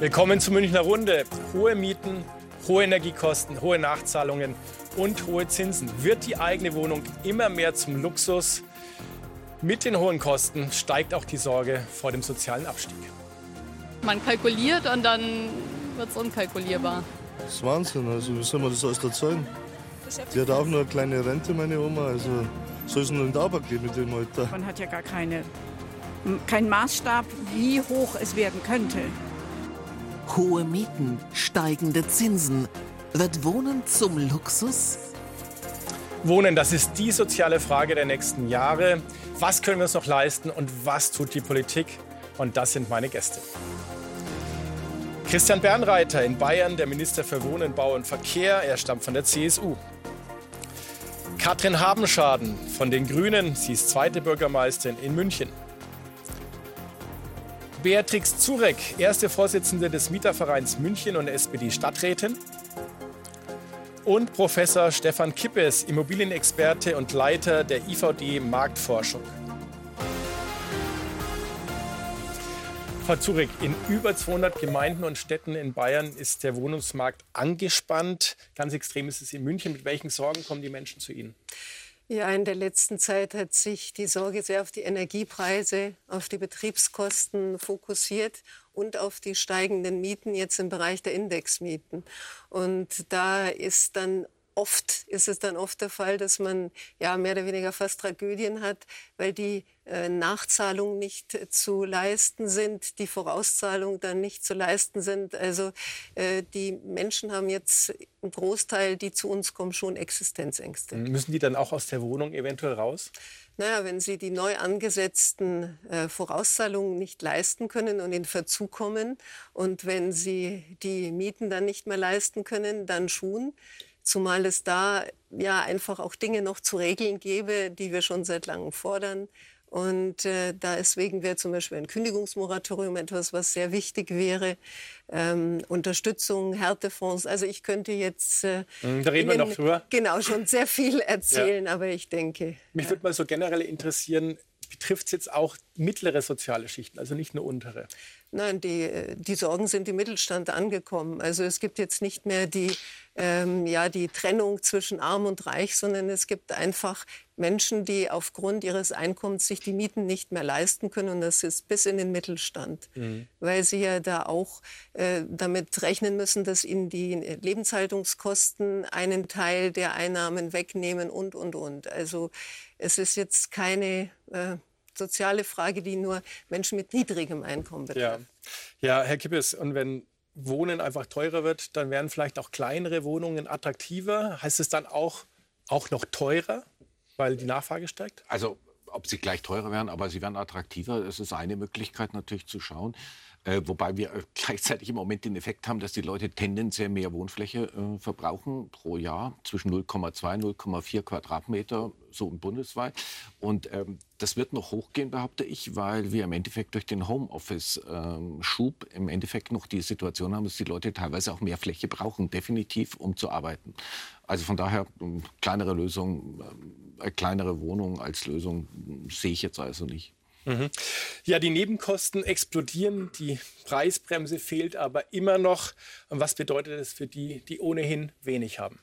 Willkommen zur Münchner Runde. Hohe Mieten, hohe Energiekosten, hohe Nachzahlungen und hohe Zinsen. Wird die eigene Wohnung immer mehr zum Luxus? Mit den hohen Kosten steigt auch die Sorge vor dem sozialen Abstieg. Man kalkuliert und dann wird es unkalkulierbar. Das ist Wahnsinn. Also, wie soll man das alles da zahlen? Die hat auch nur eine kleine Rente, meine Oma. Also, soll es nur in der Arbeit gehen mit dem Alter? Man hat ja gar keine, keinen Maßstab, wie hoch es werden könnte. Hohe Mieten, steigende Zinsen. Wird Wohnen zum Luxus? Wohnen, das ist die soziale Frage der nächsten Jahre. Was können wir uns noch leisten und was tut die Politik? Und das sind meine Gäste. Christian Bernreiter in Bayern, der Minister für Wohnen, Bau und Verkehr. Er stammt von der CSU. Katrin Habenschaden von den Grünen. Sie ist zweite Bürgermeisterin in München. Beatrix Zurek, erste Vorsitzende des Mietervereins München und SPD-Stadträtin. Und Professor Stefan Kippes, Immobilienexperte und Leiter der IVD Marktforschung. Frau Zurek, in über 200 Gemeinden und Städten in Bayern ist der Wohnungsmarkt angespannt. Ganz extrem ist es in München. Mit welchen Sorgen kommen die Menschen zu Ihnen? Ja, in der letzten Zeit hat sich die Sorge sehr auf die Energiepreise, auf die Betriebskosten fokussiert und auf die steigenden Mieten jetzt im Bereich der Indexmieten. Und da ist dann oft ist es dann oft der Fall, dass man ja mehr oder weniger fast Tragödien hat, weil die äh, Nachzahlungen nicht äh, zu leisten sind, die Vorauszahlungen dann nicht zu leisten sind. Also äh, die Menschen haben jetzt einen Großteil, die zu uns kommen, schon Existenzängste. Müssen die dann auch aus der Wohnung eventuell raus? Naja, wenn sie die neu angesetzten äh, Vorauszahlungen nicht leisten können und in Verzug kommen und wenn sie die Mieten dann nicht mehr leisten können, dann schon. Zumal es da ja einfach auch Dinge noch zu regeln gäbe, die wir schon seit langem fordern. Und äh, deswegen wäre zum Beispiel ein Kündigungsmoratorium etwas, was sehr wichtig wäre. Ähm, Unterstützung, Härtefonds. Also ich könnte jetzt äh, hm, da reden Ihnen, wir noch drüber. Genau, schon sehr viel erzählen, ja. aber ich denke. Mich ja. würde mal so generell interessieren, betrifft es jetzt auch mittlere soziale Schichten, also nicht nur untere? Nein, die, die Sorgen sind im Mittelstand angekommen. Also es gibt jetzt nicht mehr die, ähm, ja, die Trennung zwischen arm und reich, sondern es gibt einfach Menschen, die aufgrund ihres Einkommens sich die Mieten nicht mehr leisten können. Und das ist bis in den Mittelstand, mhm. weil sie ja da auch äh, damit rechnen müssen, dass ihnen die Lebenshaltungskosten einen Teil der Einnahmen wegnehmen und, und, und. Also es ist jetzt keine... Äh, soziale Frage, die nur Menschen mit niedrigem Einkommen betrifft. Ja, ja Herr Kippes, und wenn Wohnen einfach teurer wird, dann werden vielleicht auch kleinere Wohnungen attraktiver. Heißt es dann auch, auch noch teurer, weil die Nachfrage steigt? Also ob sie gleich teurer werden, aber sie werden attraktiver. Das ist eine Möglichkeit natürlich zu schauen. Äh, wobei wir äh, gleichzeitig im Moment den Effekt haben, dass die Leute tendenziell mehr Wohnfläche äh, verbrauchen pro Jahr, zwischen 0,2 und 0,4 Quadratmeter, so bundesweit. Und ähm, das wird noch hochgehen, behaupte ich, weil wir im Endeffekt durch den Homeoffice-Schub ähm, im Endeffekt noch die Situation haben, dass die Leute teilweise auch mehr Fläche brauchen, definitiv, um zu arbeiten. Also von daher, ähm, kleinere Lösung, äh, kleinere Wohnung als Lösung sehe ich jetzt also nicht. Mhm. Ja, die Nebenkosten explodieren, die Preisbremse fehlt aber immer noch. Was bedeutet das für die, die ohnehin wenig haben?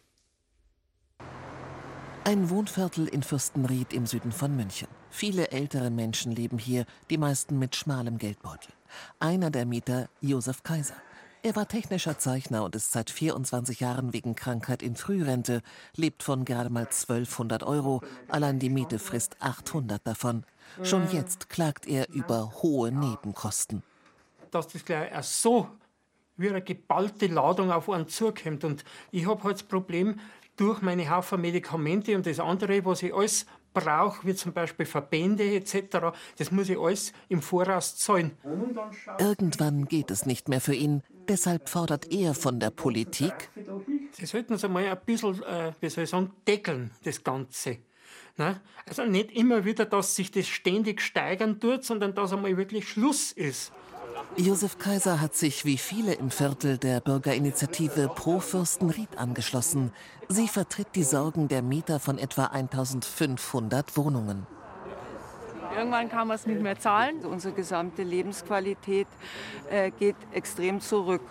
Ein Wohnviertel in Fürstenried im Süden von München. Viele ältere Menschen leben hier, die meisten mit schmalem Geldbeutel. Einer der Mieter, Josef Kaiser. Er war technischer Zeichner und ist seit 24 Jahren wegen Krankheit in Frührente, lebt von gerade mal 1200 Euro. Allein die Miete frisst 800 davon. Schon jetzt klagt er über hohe Nebenkosten. Dass das gleich so wie eine geballte Ladung auf einen zukommt. Und ich habe halt das Problem, durch meine Haufen Medikamente und das andere, was ich alles brauche, wie zum Beispiel Verbände etc., das muss ich alles im Voraus zahlen. Irgendwann geht es nicht mehr für ihn. Deshalb fordert er von der Politik, Sie sollten es einmal ein bisschen, äh, wie soll ich sagen, deckeln, das Ganze. Ne? Also nicht immer wieder, dass sich das ständig steigern tut, sondern dass einmal wirklich Schluss ist. Josef Kaiser hat sich wie viele im Viertel der Bürgerinitiative Pro Fürstenried angeschlossen. Sie vertritt die Sorgen der Mieter von etwa 1500 Wohnungen. irgendwann kann man es nicht mehr zahlen. Unsere gesamte Lebensqualität äh, geht extrem zurück.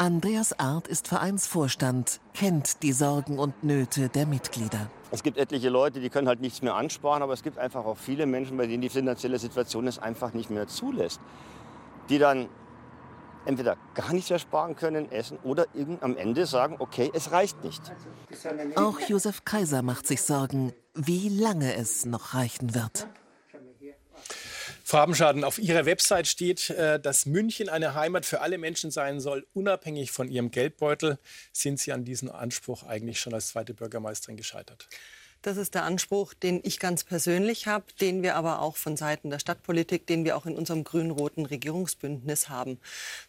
Andreas Art ist Vereinsvorstand, kennt die Sorgen und Nöte der Mitglieder. Es gibt etliche Leute, die können halt nichts mehr ansparen, aber es gibt einfach auch viele Menschen, bei denen die finanzielle Situation es einfach nicht mehr zulässt, die dann entweder gar nichts mehr sparen können, essen oder am Ende sagen, okay, es reicht nicht. Auch Josef Kaiser macht sich Sorgen, wie lange es noch reichen wird. Frau Abenschaden, auf Ihrer Website steht, äh, dass München eine Heimat für alle Menschen sein soll, unabhängig von ihrem Geldbeutel. Sind Sie an diesem Anspruch eigentlich schon als zweite Bürgermeisterin gescheitert? Das ist der Anspruch, den ich ganz persönlich habe, den wir aber auch von Seiten der Stadtpolitik, den wir auch in unserem grün-roten Regierungsbündnis haben.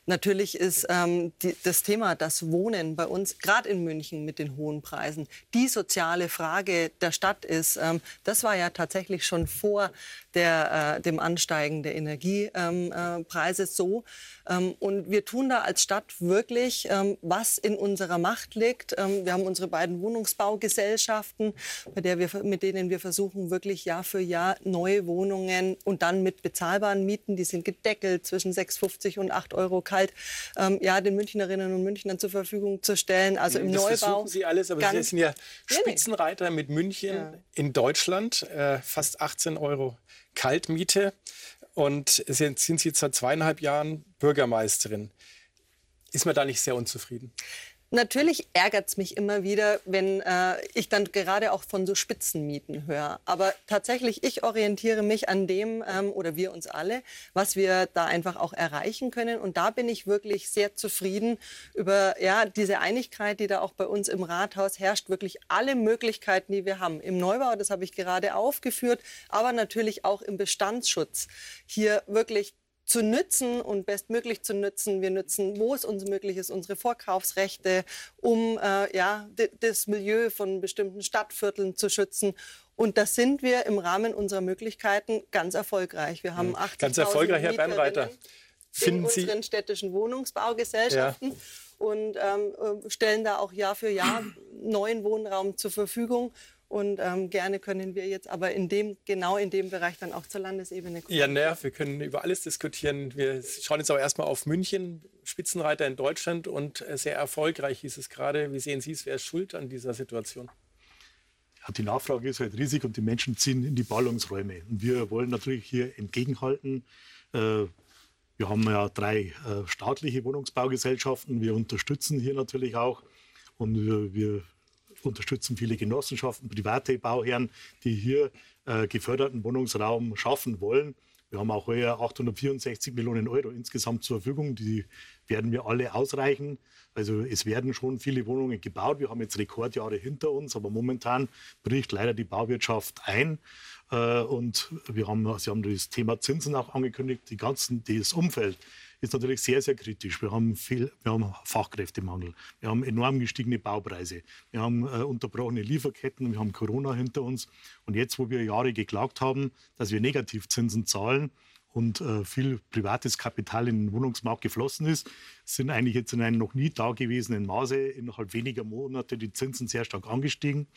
Natürlich ist ähm, die, das Thema das Wohnen bei uns, gerade in München mit den hohen Preisen, die soziale Frage der Stadt ist. Ähm, das war ja tatsächlich schon vor der, äh, dem Ansteigen der Energiepreise ähm, äh, so. Ähm, und wir tun da als Stadt wirklich, ähm, was in unserer Macht liegt. Ähm, wir haben unsere beiden Wohnungsbaugesellschaften, bei der wir, mit denen wir versuchen, wirklich Jahr für Jahr neue Wohnungen und dann mit bezahlbaren Mieten, die sind gedeckelt zwischen 6,50 und 8 Euro kalt, ähm, ja, den Münchnerinnen und Münchnern zur Verfügung zu stellen. Also im das Neubau. versuchen Sie alles, aber Sie sind ja Spitzenreiter mit München ja. in Deutschland, äh, fast 18 Euro Kaltmiete und sind, sind Sie seit zweieinhalb Jahren Bürgermeisterin. Ist man da nicht sehr unzufrieden? Natürlich ärgert es mich immer wieder, wenn äh, ich dann gerade auch von so Spitzenmieten höre. Aber tatsächlich, ich orientiere mich an dem, ähm, oder wir uns alle, was wir da einfach auch erreichen können. Und da bin ich wirklich sehr zufrieden über ja, diese Einigkeit, die da auch bei uns im Rathaus herrscht. Wirklich alle Möglichkeiten, die wir haben. Im Neubau, das habe ich gerade aufgeführt, aber natürlich auch im Bestandsschutz. Hier wirklich zu nützen und bestmöglich zu nützen. Wir nützen, wo es uns möglich ist, unsere Vorkaufsrechte, um äh, ja, das Milieu von bestimmten Stadtvierteln zu schützen. Und das sind wir im Rahmen unserer Möglichkeiten ganz erfolgreich. Wir haben 80 Ganz erfolgreich, Herr Bernreiter. Finden in Sie unseren städtischen Wohnungsbaugesellschaften. Ja. Und ähm, äh, stellen da auch Jahr für Jahr neuen Wohnraum zur Verfügung. Und ähm, gerne können wir jetzt aber in dem, genau in dem Bereich dann auch zur Landesebene kommen. Ja, naja, wir können über alles diskutieren. Wir schauen jetzt aber erstmal auf München, Spitzenreiter in Deutschland und äh, sehr erfolgreich hieß es gerade. Wie sehen Sie es, wer ist schuld an dieser Situation? Ja, die Nachfrage ist halt riesig und die Menschen ziehen in die Ballungsräume. Und wir wollen natürlich hier entgegenhalten. Äh, wir haben ja drei äh, staatliche Wohnungsbaugesellschaften. Wir unterstützen hier natürlich auch. Und wir, wir unterstützen viele Genossenschaften, private Bauherren, die hier äh, geförderten Wohnungsraum schaffen wollen. Wir haben auch heuer 864 Millionen Euro insgesamt zur Verfügung. Die werden wir alle ausreichen. Also es werden schon viele Wohnungen gebaut. Wir haben jetzt Rekordjahre hinter uns, aber momentan bricht leider die Bauwirtschaft ein. Äh, und wir haben, Sie haben das Thema Zinsen auch angekündigt. Die ganzen, das Umfeld ist natürlich sehr, sehr kritisch. Wir haben, viel, wir haben Fachkräftemangel, wir haben enorm gestiegene Baupreise, wir haben äh, unterbrochene Lieferketten, wir haben Corona hinter uns. Und jetzt, wo wir Jahre geklagt haben, dass wir Negativzinsen zahlen, und äh, viel privates Kapital in den Wohnungsmarkt geflossen ist, sind eigentlich jetzt in einem noch nie dagewesenen Maße innerhalb weniger Monate die Zinsen sehr stark angestiegen.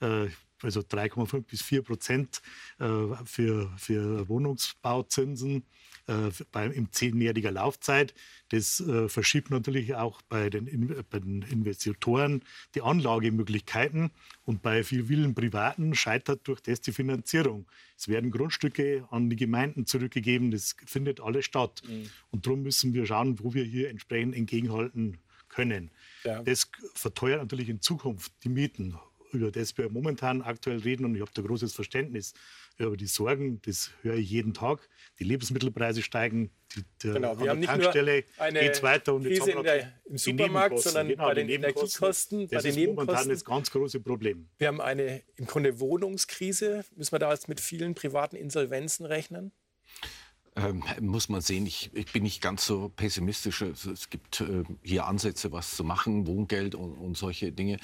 Äh, also 3,5 bis 4 Prozent äh, für, für Wohnungsbauzinsen äh, bei, in zehnjähriger Laufzeit. Das äh, verschiebt natürlich auch bei den, in, bei den Investitoren die Anlagemöglichkeiten und bei vielen Privaten scheitert durch das die Finanzierung. Es werden Grundstücke an die Gemeinden zurückgegeben, das findet alles statt. Mhm. Und darum müssen wir schauen, wo wir hier entsprechend entgegenhalten können. Ja. Das verteuert natürlich in Zukunft die Mieten über das wir momentan aktuell reden und ich habe da großes Verständnis über die Sorgen, das höre ich jeden Tag. Die Lebensmittelpreise steigen, die, der, genau, wir haben nicht Tankstelle nur eine geht's weiter und Krise in der, im Supermarkt, sondern genau, bei den Energiekosten, das bei den ist momentan das ganz große Problem. Wir haben eine im Grunde Wohnungskrise. Müssen wir da jetzt mit vielen privaten Insolvenzen rechnen? Ähm, muss man sehen, ich, ich, bin nicht ganz so pessimistisch. Es, gibt äh, hier Ansätze, was zu machen, Wohngeld und, und solche Dinge.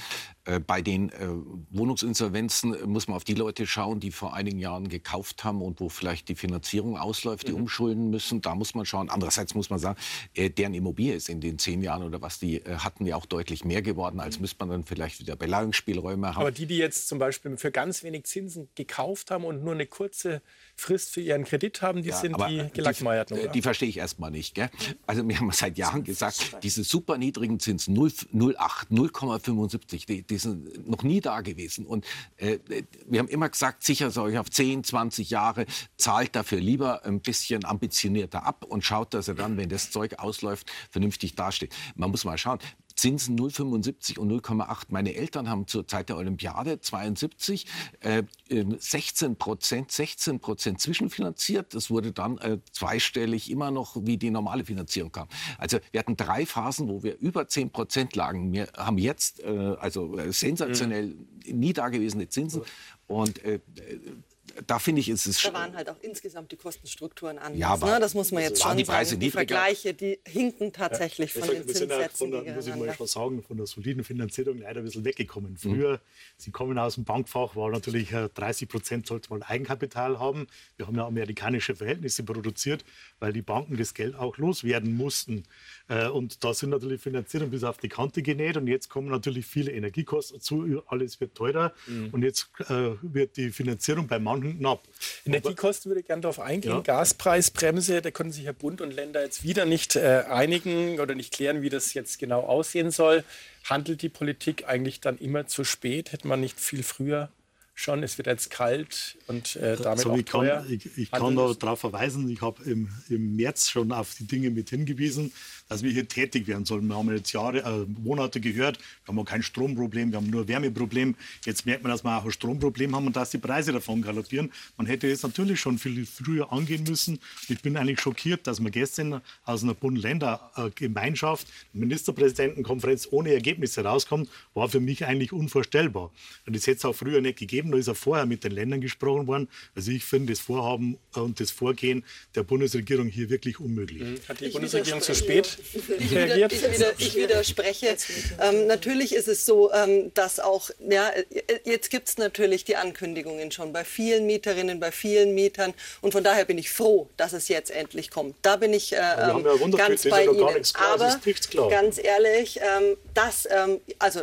Äh, bei den äh, Wohnungsinsolvenzen muss man auf die Leute schauen, die vor einigen Jahren gekauft haben und wo vielleicht die Finanzierung ausläuft, die mhm. umschulden müssen. Da muss man schauen. Andererseits muss man sagen, äh, deren Immobilie ist in den zehn Jahren oder was die äh, hatten, ja auch deutlich mehr geworden. Als mhm. müsste man dann vielleicht wieder Beleihungsspielräume haben. Aber die, die jetzt zum Beispiel für ganz wenig Zinsen gekauft haben und nur eine kurze Frist für ihren Kredit haben, die ja, sind die gelackmeierten. Die, die verstehe ich erstmal nicht. Gell? Also wir haben seit Jahren gesagt, diese super niedrigen Zinsen, 0,8, 0,75, die, die, sind noch nie da gewesen. Und äh, wir haben immer gesagt, sicher soll ich auf 10, 20 Jahre, zahlt dafür lieber ein bisschen ambitionierter ab und schaut, dass er dann, wenn das Zeug ausläuft, vernünftig dasteht. Man muss mal schauen, Zinsen 0,75 und 0,8. Meine Eltern haben zur Zeit der Olympiade 72 äh, 16 Prozent, 16 Prozent zwischenfinanziert. Das wurde dann äh, zweistellig immer noch, wie die normale Finanzierung kam. Also wir hatten drei Phasen, wo wir über 10 Prozent lagen. Wir haben jetzt äh, also sensationell mhm. nie dagewesene Zinsen. Und da finde ich, ist es Da waren halt auch insgesamt die Kostenstrukturen anders. Ja, aber ne? Das muss man jetzt schon die Preise sagen. Die Vergleiche, die hinken tatsächlich ja, von den Zinssätzen ja von muss ich mal schon sagen, von der soliden Finanzierung leider ein bisschen weggekommen. Früher, mhm. Sie kommen aus dem Bankfach, war natürlich 30 äh, Prozent sollte man Eigenkapital haben. Wir haben ja amerikanische Verhältnisse produziert, weil die Banken das Geld auch loswerden mussten. Äh, und da sind natürlich Finanzierungen bis auf die Kante genäht. Und jetzt kommen natürlich viele Energiekosten dazu. Alles wird teurer. Mhm. Und jetzt äh, wird die Finanzierung bei manchen knapp. Energiekosten würde ich gerne darauf eingehen. Ja. Gaspreisbremse, da können sich ja Bund und Länder jetzt wieder nicht äh, einigen oder nicht klären, wie das jetzt genau aussehen soll. Handelt die Politik eigentlich dann immer zu spät? Hätte man nicht viel früher schon, es wird jetzt kalt und äh, damit also auch ich teuer. Kann, ich, ich kann darauf verweisen, ich habe im, im März schon auf die Dinge mit hingewiesen, dass wir hier tätig werden sollen. Wir haben jetzt Jahre, äh, Monate gehört, wir haben auch kein Stromproblem, wir haben nur Wärmeproblem. Jetzt merkt man, dass wir auch ein Stromproblem haben und dass die Preise davon galoppieren. Man hätte es natürlich schon viel früher angehen müssen. Ich bin eigentlich schockiert, dass wir gestern aus einer Bund-Länder-Gemeinschaft, Ministerpräsidentenkonferenz ohne Ergebnisse rauskommt, war für mich eigentlich unvorstellbar. Und das hätte es auch früher nicht gegeben. Da ist auch vorher mit den Ländern gesprochen worden. Also ich finde das Vorhaben und das Vorgehen der Bundesregierung hier wirklich unmöglich. Mhm. Hat die ich Bundesregierung zu spät ich, wieder, ich, wieder, ich widerspreche. Ähm, natürlich ist es so, ähm, dass auch, ja, jetzt gibt es natürlich die Ankündigungen schon bei vielen Mieterinnen, bei vielen Mietern. Und von daher bin ich froh, dass es jetzt endlich kommt. Da bin ich äh, ähm, ja ganz bei Ihnen. Aber ganz ehrlich, ähm, das, ähm, also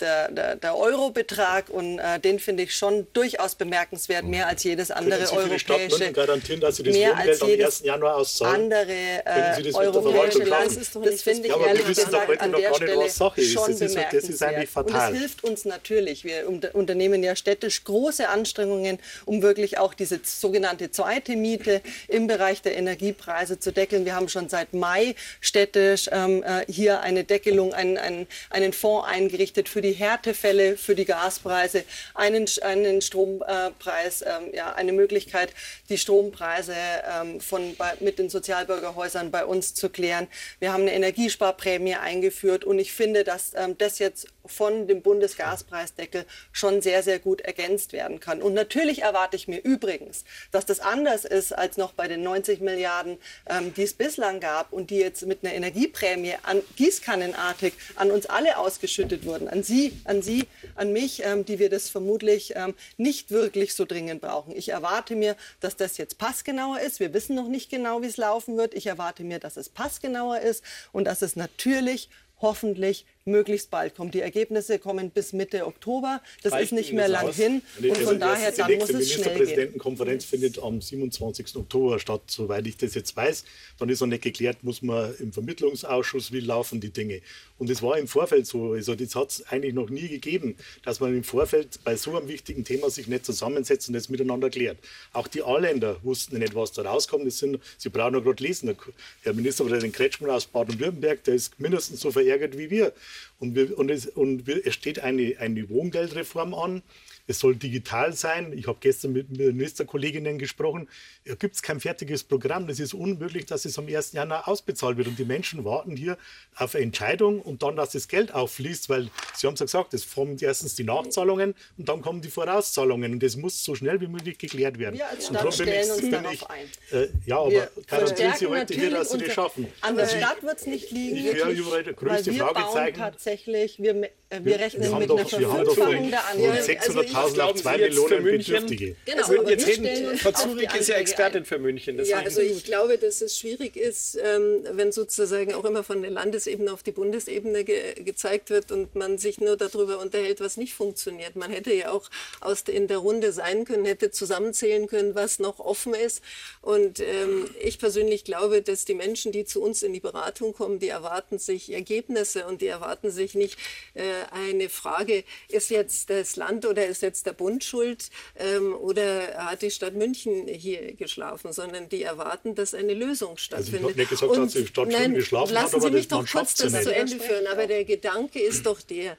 der, der, der Eurobetrag und äh, den finde ich schon durchaus bemerkenswert, mehr als jedes andere Sie europäische garantieren, dass Sie das mehr als jedes am 1. Januar auszahlen? andere äh, europäische Land. Das, das finde ich ja, ehrlich gesagt an der Stelle schon das ist, das ist eigentlich fatal. Und es hilft uns natürlich. Wir unternehmen ja städtisch große Anstrengungen, um wirklich auch diese sogenannte zweite Miete im Bereich der Energiepreise zu deckeln. Wir haben schon seit Mai städtisch ähm, äh, hier eine Deckelung, einen, einen, einen Fonds eingerichtet für die die Härtefälle für die Gaspreise, einen, einen Strompreis, ähm, ja, eine Möglichkeit, die Strompreise ähm, von, bei, mit den Sozialbürgerhäusern bei uns zu klären. Wir haben eine Energiesparprämie eingeführt und ich finde, dass ähm, das jetzt von dem Bundesgaspreisdeckel schon sehr, sehr gut ergänzt werden kann. Und natürlich erwarte ich mir übrigens, dass das anders ist als noch bei den 90 Milliarden, ähm, die es bislang gab und die jetzt mit einer Energieprämie an, gießkannenartig an uns alle ausgeschüttet wurden, an Sie, an Sie, an mich, ähm, die wir das vermutlich ähm, nicht wirklich so dringend brauchen. Ich erwarte mir, dass das jetzt passgenauer ist. Wir wissen noch nicht genau, wie es laufen wird. Ich erwarte mir, dass es passgenauer ist und dass es natürlich hoffentlich möglichst bald kommt. Die Ergebnisse kommen bis Mitte Oktober. Das Reicht ist nicht mehr lang aus? hin. Und von daher dann muss es schnell gehen. Die Ministerpräsidentenkonferenz findet am 27. Oktober statt, soweit ich das jetzt weiß. Dann ist noch nicht geklärt, muss man im Vermittlungsausschuss, wie laufen die Dinge. Und es war im Vorfeld so, also das hat es eigentlich noch nie gegeben, dass man im Vorfeld bei so einem wichtigen Thema sich nicht zusammensetzt und das miteinander klärt. Auch die A-Länder wussten nicht, was da rauskommt. Das sind, Sie brauchen nur gerade lesen. Der Herr Ministerpräsident Kretschmann aus Baden-Württemberg, der ist mindestens so verärgert wie wir. Und, wir, und, es, und wir, es steht eine, eine Wohngeldreform an, es soll digital sein. Ich habe gestern mit Ministerkolleginnen gesprochen. Da gibt es kein fertiges Programm. Es ist unmöglich, dass es am 1. Januar ausbezahlt wird. Und die Menschen warten hier auf eine Entscheidung und dann, dass das Geld auffließt, weil Sie haben es ja gesagt, es kommen erstens die Nachzahlungen und dann kommen die Vorauszahlungen. Und das muss so schnell wie möglich geklärt werden. Wir als Stadt stellen uns darauf ein. Äh, ja, aber garantieren Sie heute hier, dass Sie das schaffen. An der Stadt wird es nicht liegen. Ich höre überall größte Fragezeichen. tatsächlich, wir, wir rechnen wir mit doch, einer Verfünffachung der Anliegen. 600.000 auf 2 Millionen Bedürftige. Genau, also jetzt reden, Frau Zurich ist ja Expertin für München. Ja, also ich glaube, dass es schwierig ist, ähm, wenn sozusagen auch immer von der Landesebene auf die Bundesebene ge gezeigt wird und man sich nur darüber unterhält, was nicht funktioniert. Man hätte ja auch aus in der Runde sein können, hätte zusammenzählen können, was noch offen ist. Und ähm, ich persönlich glaube, dass die Menschen, die zu uns in die Beratung kommen, die erwarten sich Ergebnisse und die erwarten sich nicht äh, eine Frage, ist jetzt das Land oder ist jetzt der Bund schuld ähm, oder hat die Stadt München hier geschlafen, sondern die erwarten, dass eine Lösung stattfindet. Also ich habe nicht gesagt, dass die Stadt nein, geschlafen lassen hat, aber Sie mich doch kurz das zu Ende führen. Aber der Gedanke ist doch der,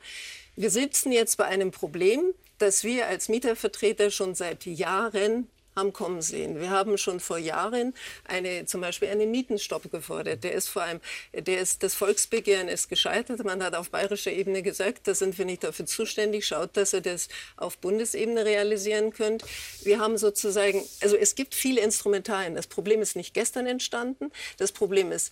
wir sitzen jetzt bei einem Problem, das wir als Mietervertreter schon seit Jahren haben kommen sehen. Wir haben schon vor Jahren eine, zum Beispiel einen Mietenstopp gefordert. Der ist vor allem, der ist, das Volksbegehren ist gescheitert. Man hat auf bayerischer Ebene gesagt, da sind wir nicht dafür zuständig. Schaut, dass ihr das auf Bundesebene realisieren könnt. Wir haben sozusagen, also es gibt viele Instrumentarien. Das Problem ist nicht gestern entstanden. Das Problem ist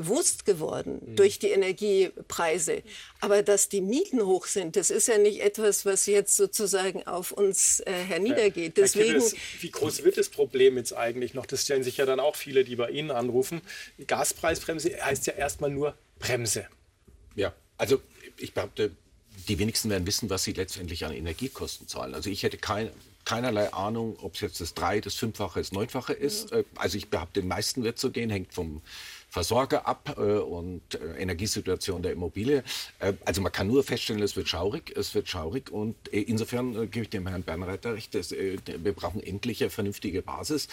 bewusst geworden mhm. durch die Energiepreise. Aber dass die Mieten hoch sind, das ist ja nicht etwas, was jetzt sozusagen auf uns äh, herniedergeht. Deswegen, Kittes, wie groß wird das Problem jetzt eigentlich noch? Das stellen sich ja dann auch viele, die bei Ihnen anrufen. Gaspreisbremse heißt ja erstmal nur Bremse. Ja, also ich behaupte, die wenigsten werden wissen, was sie letztendlich an Energiekosten zahlen. Also ich hätte kein, keinerlei Ahnung, ob es jetzt das Drei-, das Fünffache, das Neunfache ist. Ja. Also ich behaupte, den meisten wird so gehen, hängt vom Versorger ab äh, und äh, Energiesituation der Immobilie. Äh, also man kann nur feststellen, es wird schaurig, es wird schaurig und äh, insofern äh, gebe ich dem Herrn Bernreiter recht, dass, äh, wir brauchen endlich eine vernünftige Basis,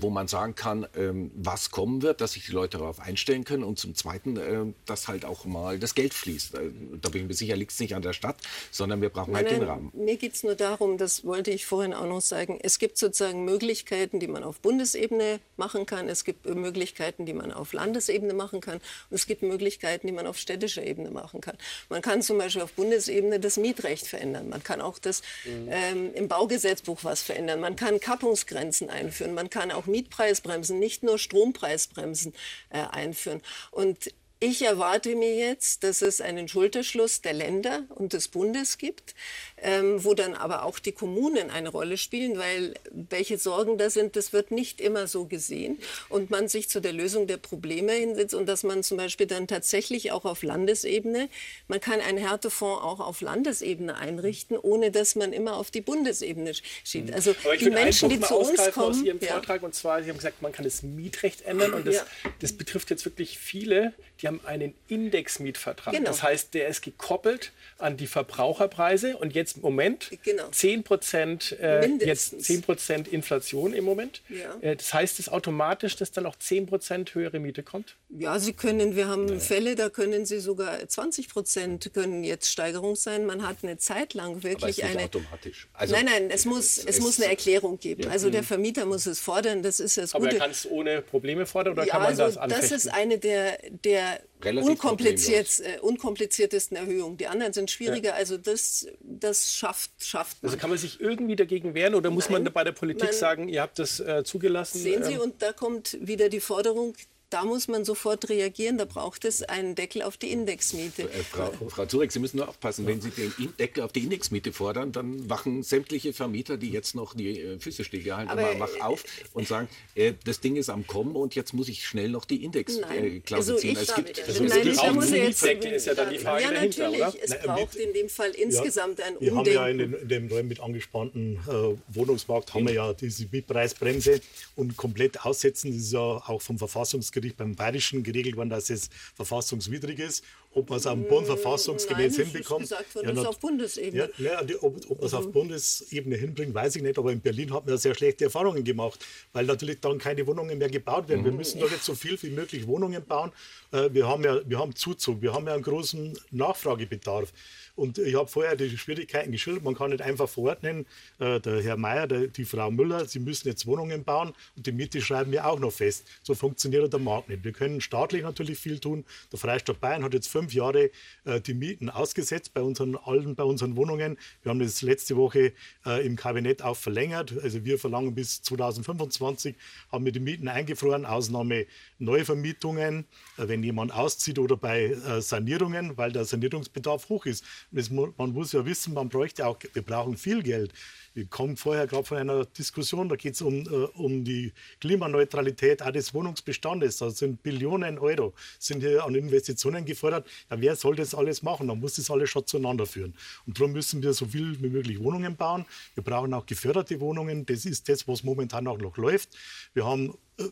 wo man sagen kann, ähm, was kommen wird, dass sich die Leute darauf einstellen können und zum Zweiten, dass halt auch mal das Geld fließt. da bin ich mir sicher, liegt es nicht an der Stadt, sondern wir brauchen halt nein, halt den Rahmen. Mir geht es nur darum, das wollte ich vorhin auch noch sagen, es gibt sozusagen Möglichkeiten, die man auf Bundesebene machen kann, es gibt Möglichkeiten, die man auf Land Landesebene machen kann. Und es gibt Möglichkeiten, die man auf städtischer Ebene machen kann. Man kann zum Beispiel auf Bundesebene das Mietrecht verändern. Man kann auch das mhm. ähm, im Baugesetzbuch was verändern. Man kann Kappungsgrenzen einführen. Man kann auch Mietpreisbremsen, nicht nur Strompreisbremsen äh, einführen. Und ich erwarte mir jetzt, dass es einen Schulterschluss der Länder und des Bundes gibt, ähm, wo dann aber auch die Kommunen eine Rolle spielen, weil welche Sorgen da sind, das wird nicht immer so gesehen und man sich zu der Lösung der Probleme hinsetzt und dass man zum Beispiel dann tatsächlich auch auf Landesebene, man kann einen Härtefonds auch auf Landesebene einrichten, ohne dass man immer auf die Bundesebene schiebt. Mhm. Also die Menschen, die zu uns kommen, aus Ihrem Vortrag und zwar, Sie haben gesagt, man kann das Mietrecht ändern und das, ja. das betrifft jetzt wirklich viele, die haben einen Indexmietvertrag. Genau. Das heißt, der ist gekoppelt an die Verbraucherpreise und jetzt im Moment genau. 10 Prozent, äh, jetzt 10 Prozent Inflation im Moment. Ja. Äh, das heißt es automatisch, dass dann auch 10 Prozent höhere Miete kommt? Ja, Sie können, wir haben ja. Fälle, da können Sie sogar 20 Prozent können jetzt Steigerung sein. Man hat eine Zeit lang wirklich Aber es eine. automatisch. Also nein, nein, es muss, es, es muss eine Erklärung geben. Ja. Also der Vermieter muss es fordern. Das ist das Aber er kann es ohne Probleme fordern oder ja, kann man also das anfechten? Das ist eine der, der unkompliziert, äh, unkompliziertesten Erhöhungen. Die anderen sind schwieriger. Also das, das schafft, schafft man. Also kann man sich irgendwie dagegen wehren oder muss Nein, man bei der Politik sagen, ihr habt das äh, zugelassen? Sehen Sie, ähm, und da kommt wieder die Forderung, da muss man sofort reagieren. Da braucht es einen Deckel auf die Indexmiete. Äh, Frau, Frau Zurek, Sie müssen nur aufpassen, wenn Sie den Deckel auf die Indexmiete fordern, dann wachen sämtliche Vermieter, die jetzt noch die äh, Füße stillgehalten haben, wach auf und sagen, äh, das Ding ist am Kommen und jetzt muss ich schnell noch die Indexklausel also ziehen. Es gibt, also nein, es jetzt, ist ja dann die Frage ja, dahinter, oder? Es braucht in dem Fall insgesamt ja, ein Umdenken. Wir haben ja in, den, in dem neu mit angespannten äh, Wohnungsmarkt haben wir ja diese Mietpreisbremse und komplett aussetzen. Das ist ja auch vom Verfassungsgericht beim Bayerischen geregelt worden, dass es verfassungswidrig ist. ob man es am Boden verfassungsgemäß Nein, hinbekommt. Gesagt worden, ja, auf Bundesebene. Ja, ne, ob, ob man es mhm. auf Bundesebene hinbringt, weiß ich nicht. Aber in Berlin hat man ja sehr schlechte Erfahrungen gemacht, weil natürlich dann keine Wohnungen mehr gebaut werden. Mhm. Wir müssen doch jetzt so viel wie möglich Wohnungen bauen. Äh, wir haben ja wir haben Zuzug, wir haben ja einen großen Nachfragebedarf. Und ich habe vorher die Schwierigkeiten geschildert. Man kann nicht einfach verordnen, äh, der Herr Mayer, der, die Frau Müller, sie müssen jetzt Wohnungen bauen und die Miete schreiben wir auch noch fest. So funktioniert der Markt nicht. Wir können staatlich natürlich viel tun. Der Freistaat Bayern hat jetzt fünf Jahre äh, die Mieten ausgesetzt bei unseren allen, bei unseren Wohnungen. Wir haben das letzte Woche äh, im Kabinett auch verlängert. Also wir verlangen bis 2025, haben wir die Mieten eingefroren, Ausnahme Neuvermietungen, äh, wenn jemand auszieht oder bei äh, Sanierungen, weil der Sanierungsbedarf hoch ist. Man muss ja wissen, man bräuchte auch, wir brauchen viel Geld. Wir kommen vorher gerade von einer Diskussion, da geht es um, äh, um die Klimaneutralität auch des Wohnungsbestandes. Da sind Billionen Euro sind hier an Investitionen gefordert. Ja, wer soll das alles machen? Da muss das alles schon zueinander führen. Und darum müssen wir so viel wie möglich Wohnungen bauen. Wir brauchen auch geförderte Wohnungen. Das ist das, was momentan auch noch läuft. Wir haben äh,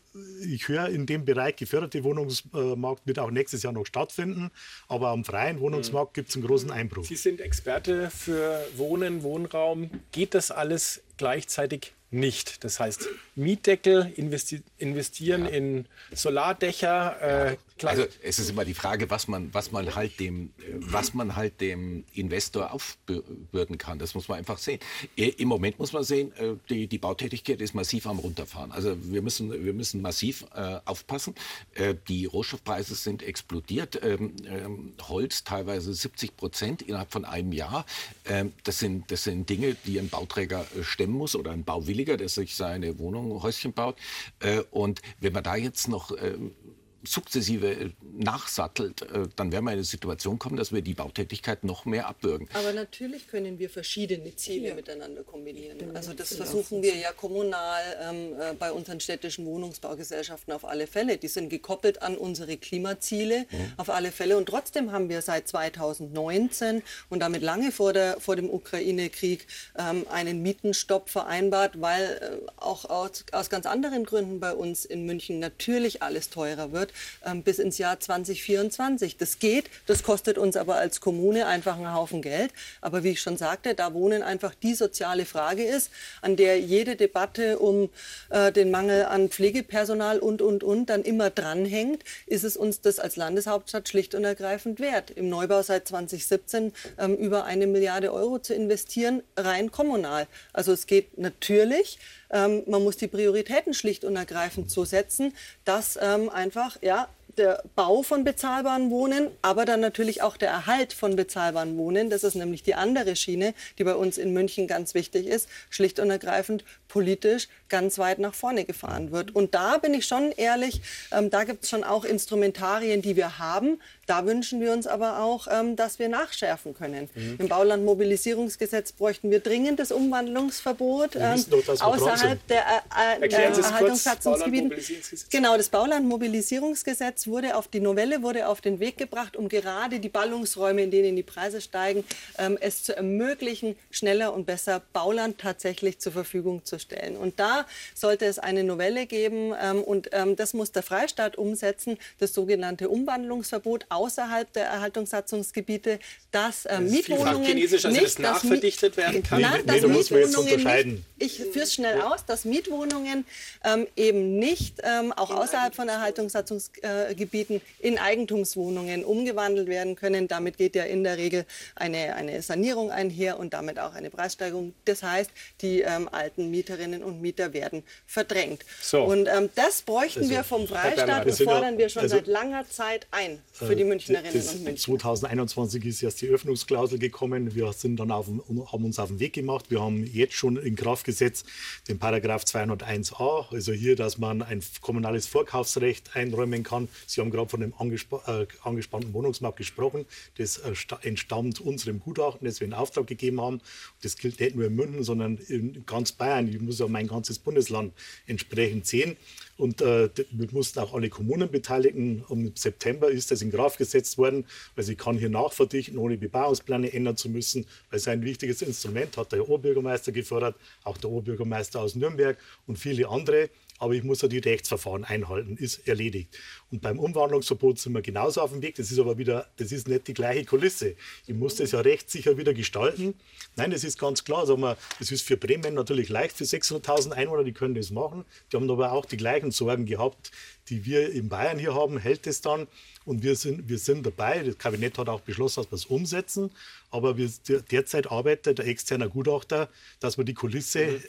ich höre, in dem Bereich geförderte Wohnungsmarkt wird auch nächstes Jahr noch stattfinden, aber am freien Wohnungsmarkt gibt es einen großen Einbruch. Sie sind Experte für Wohnen, Wohnraum. Geht das alles gleichzeitig nicht. Das heißt, Mietdeckel, investi investieren ja. in Solardächer. Äh, also es ist immer die Frage, was man, was man halt dem, was man halt dem Investor aufbürden kann. Das muss man einfach sehen. Im Moment muss man sehen, äh, die, die Bautätigkeit ist massiv am runterfahren. Also wir müssen, wir müssen massiv äh, aufpassen. Äh, die Rohstoffpreise sind explodiert. Ähm, ähm, Holz teilweise 70 Prozent innerhalb von einem Jahr. Ähm, das sind, das sind Dinge, die ein Bauträger äh, stemmen muss oder ein Bauwilliger, der sich seine Wohnung, Häuschen baut. Äh, und wenn man da jetzt noch äh, sukzessive äh, nachsattelt, äh, dann werden wir in eine Situation kommen, dass wir die Bautätigkeit noch mehr abwürgen. Aber natürlich können wir verschiedene Ziele ja. miteinander kombinieren. Also das versuchen wir ja kommunal ähm, äh, bei unseren städtischen Wohnungsbaugesellschaften auf alle Fälle. Die sind gekoppelt an unsere Klimaziele mhm. auf alle Fälle. Und trotzdem haben wir seit 2019 und damit lange vor, der, vor dem Ukraine-Krieg ähm, einen Mietenstopp vereinbart, weil äh, auch aus, aus ganz anderen Gründen bei uns in München natürlich alles teurer wird ähm, bis ins Jahr 2024. Das geht, das kostet uns aber als Kommune einfach einen Haufen Geld. Aber wie ich schon sagte, da wohnen einfach die soziale Frage ist, an der jede Debatte um äh, den Mangel an Pflegepersonal und, und, und dann immer dranhängt, ist es uns das als Landeshauptstadt schlicht und ergreifend wert, im Neubau seit 2017 ähm, über eine Milliarde Euro zu investieren, rein kommunal. Also es geht natürlich ähm, man muss die Prioritäten schlicht und ergreifend so setzen, dass ähm, einfach ja, der Bau von bezahlbaren Wohnen, aber dann natürlich auch der Erhalt von bezahlbaren Wohnen, das ist nämlich die andere Schiene, die bei uns in München ganz wichtig ist, schlicht und ergreifend politisch ganz weit nach vorne gefahren wird. Und da bin ich schon ehrlich, ähm, da gibt es schon auch Instrumentarien, die wir haben. Da wünschen wir uns aber auch, ähm, dass wir nachschärfen können. Mhm. Im Baulandmobilisierungsgesetz bräuchten wir dringend das Umwandlungsverbot ähm, außerhalb der äh, äh, Erhaltungssatzungsgebieten. Genau, das Baulandmobilisierungsgesetz wurde auf die Novelle wurde auf den Weg gebracht, um gerade die Ballungsräume, in denen die Preise steigen, ähm, es zu ermöglichen, schneller und besser Bauland tatsächlich zur Verfügung zu stellen. Und da sollte es eine Novelle geben ähm, und ähm, das muss der Freistaat umsetzen, das sogenannte Umwandlungsverbot außerhalb der Erhaltungssatzungsgebiete, dass äh, Mietwohnungen Chinesisch, also nicht, das nachverdichtet werden kann. Nein, nee, nee, muss man jetzt unterscheiden. Nicht, ich führe es schnell aus, dass Mietwohnungen ähm, eben nicht ähm, auch außerhalb von Erhaltungssatzungsgebieten in Eigentumswohnungen umgewandelt werden können. Damit geht ja in der Regel eine, eine Sanierung einher und damit auch eine Preissteigerung. Das heißt, die ähm, alten Mieterinnen und Mieter werden verdrängt. So. Und ähm, das bräuchten also, wir vom Freistaat, das fordern wir schon also, seit langer Zeit ein für die äh, Münchnerinnen das, und Münchner. 2021 ist erst die Öffnungsklausel gekommen. Wir sind dann auf, haben uns auf den Weg gemacht. Wir haben jetzt schon in Kraft gesetzt den Paragraph 201a, also hier, dass man ein kommunales Vorkaufsrecht einräumen kann. Sie haben gerade von dem angesp äh, angespannten Wohnungsmarkt gesprochen. Das äh, entstammt unserem Gutachten, das wir in Auftrag gegeben haben. Das gilt nicht nur in München, sondern in ganz Bayern. Ich muss ja mein ganzes Bundesland entsprechend sehen. Und äh, wir mussten auch alle Kommunen beteiligen. Im September ist das in Kraft gesetzt worden, weil sie kann hier nachverdichten, ohne Bebauungspläne ändern zu müssen, weil es ein wichtiges Instrument hat der Oberbürgermeister gefordert, auch der Oberbürgermeister aus Nürnberg und viele andere. aber ich muss ja die Rechtsverfahren einhalten, ist erledigt. Und beim Umwandlungsverbot sind wir genauso auf dem Weg. Das ist aber wieder, das ist nicht die gleiche Kulisse. Ich muss das ja rechtssicher wieder gestalten. Nein, das ist ganz klar. Sagen wir, das ist für Bremen natürlich leicht, für 600.000 Einwohner, die können das machen. Die haben aber auch die gleichen Sorgen gehabt, die wir in Bayern hier haben. Hält es dann? Und wir sind, wir sind dabei. Das Kabinett hat auch beschlossen, dass wir es umsetzen. Aber wir, derzeit arbeitet der externe Gutachter, dass wir die Kulisse mhm.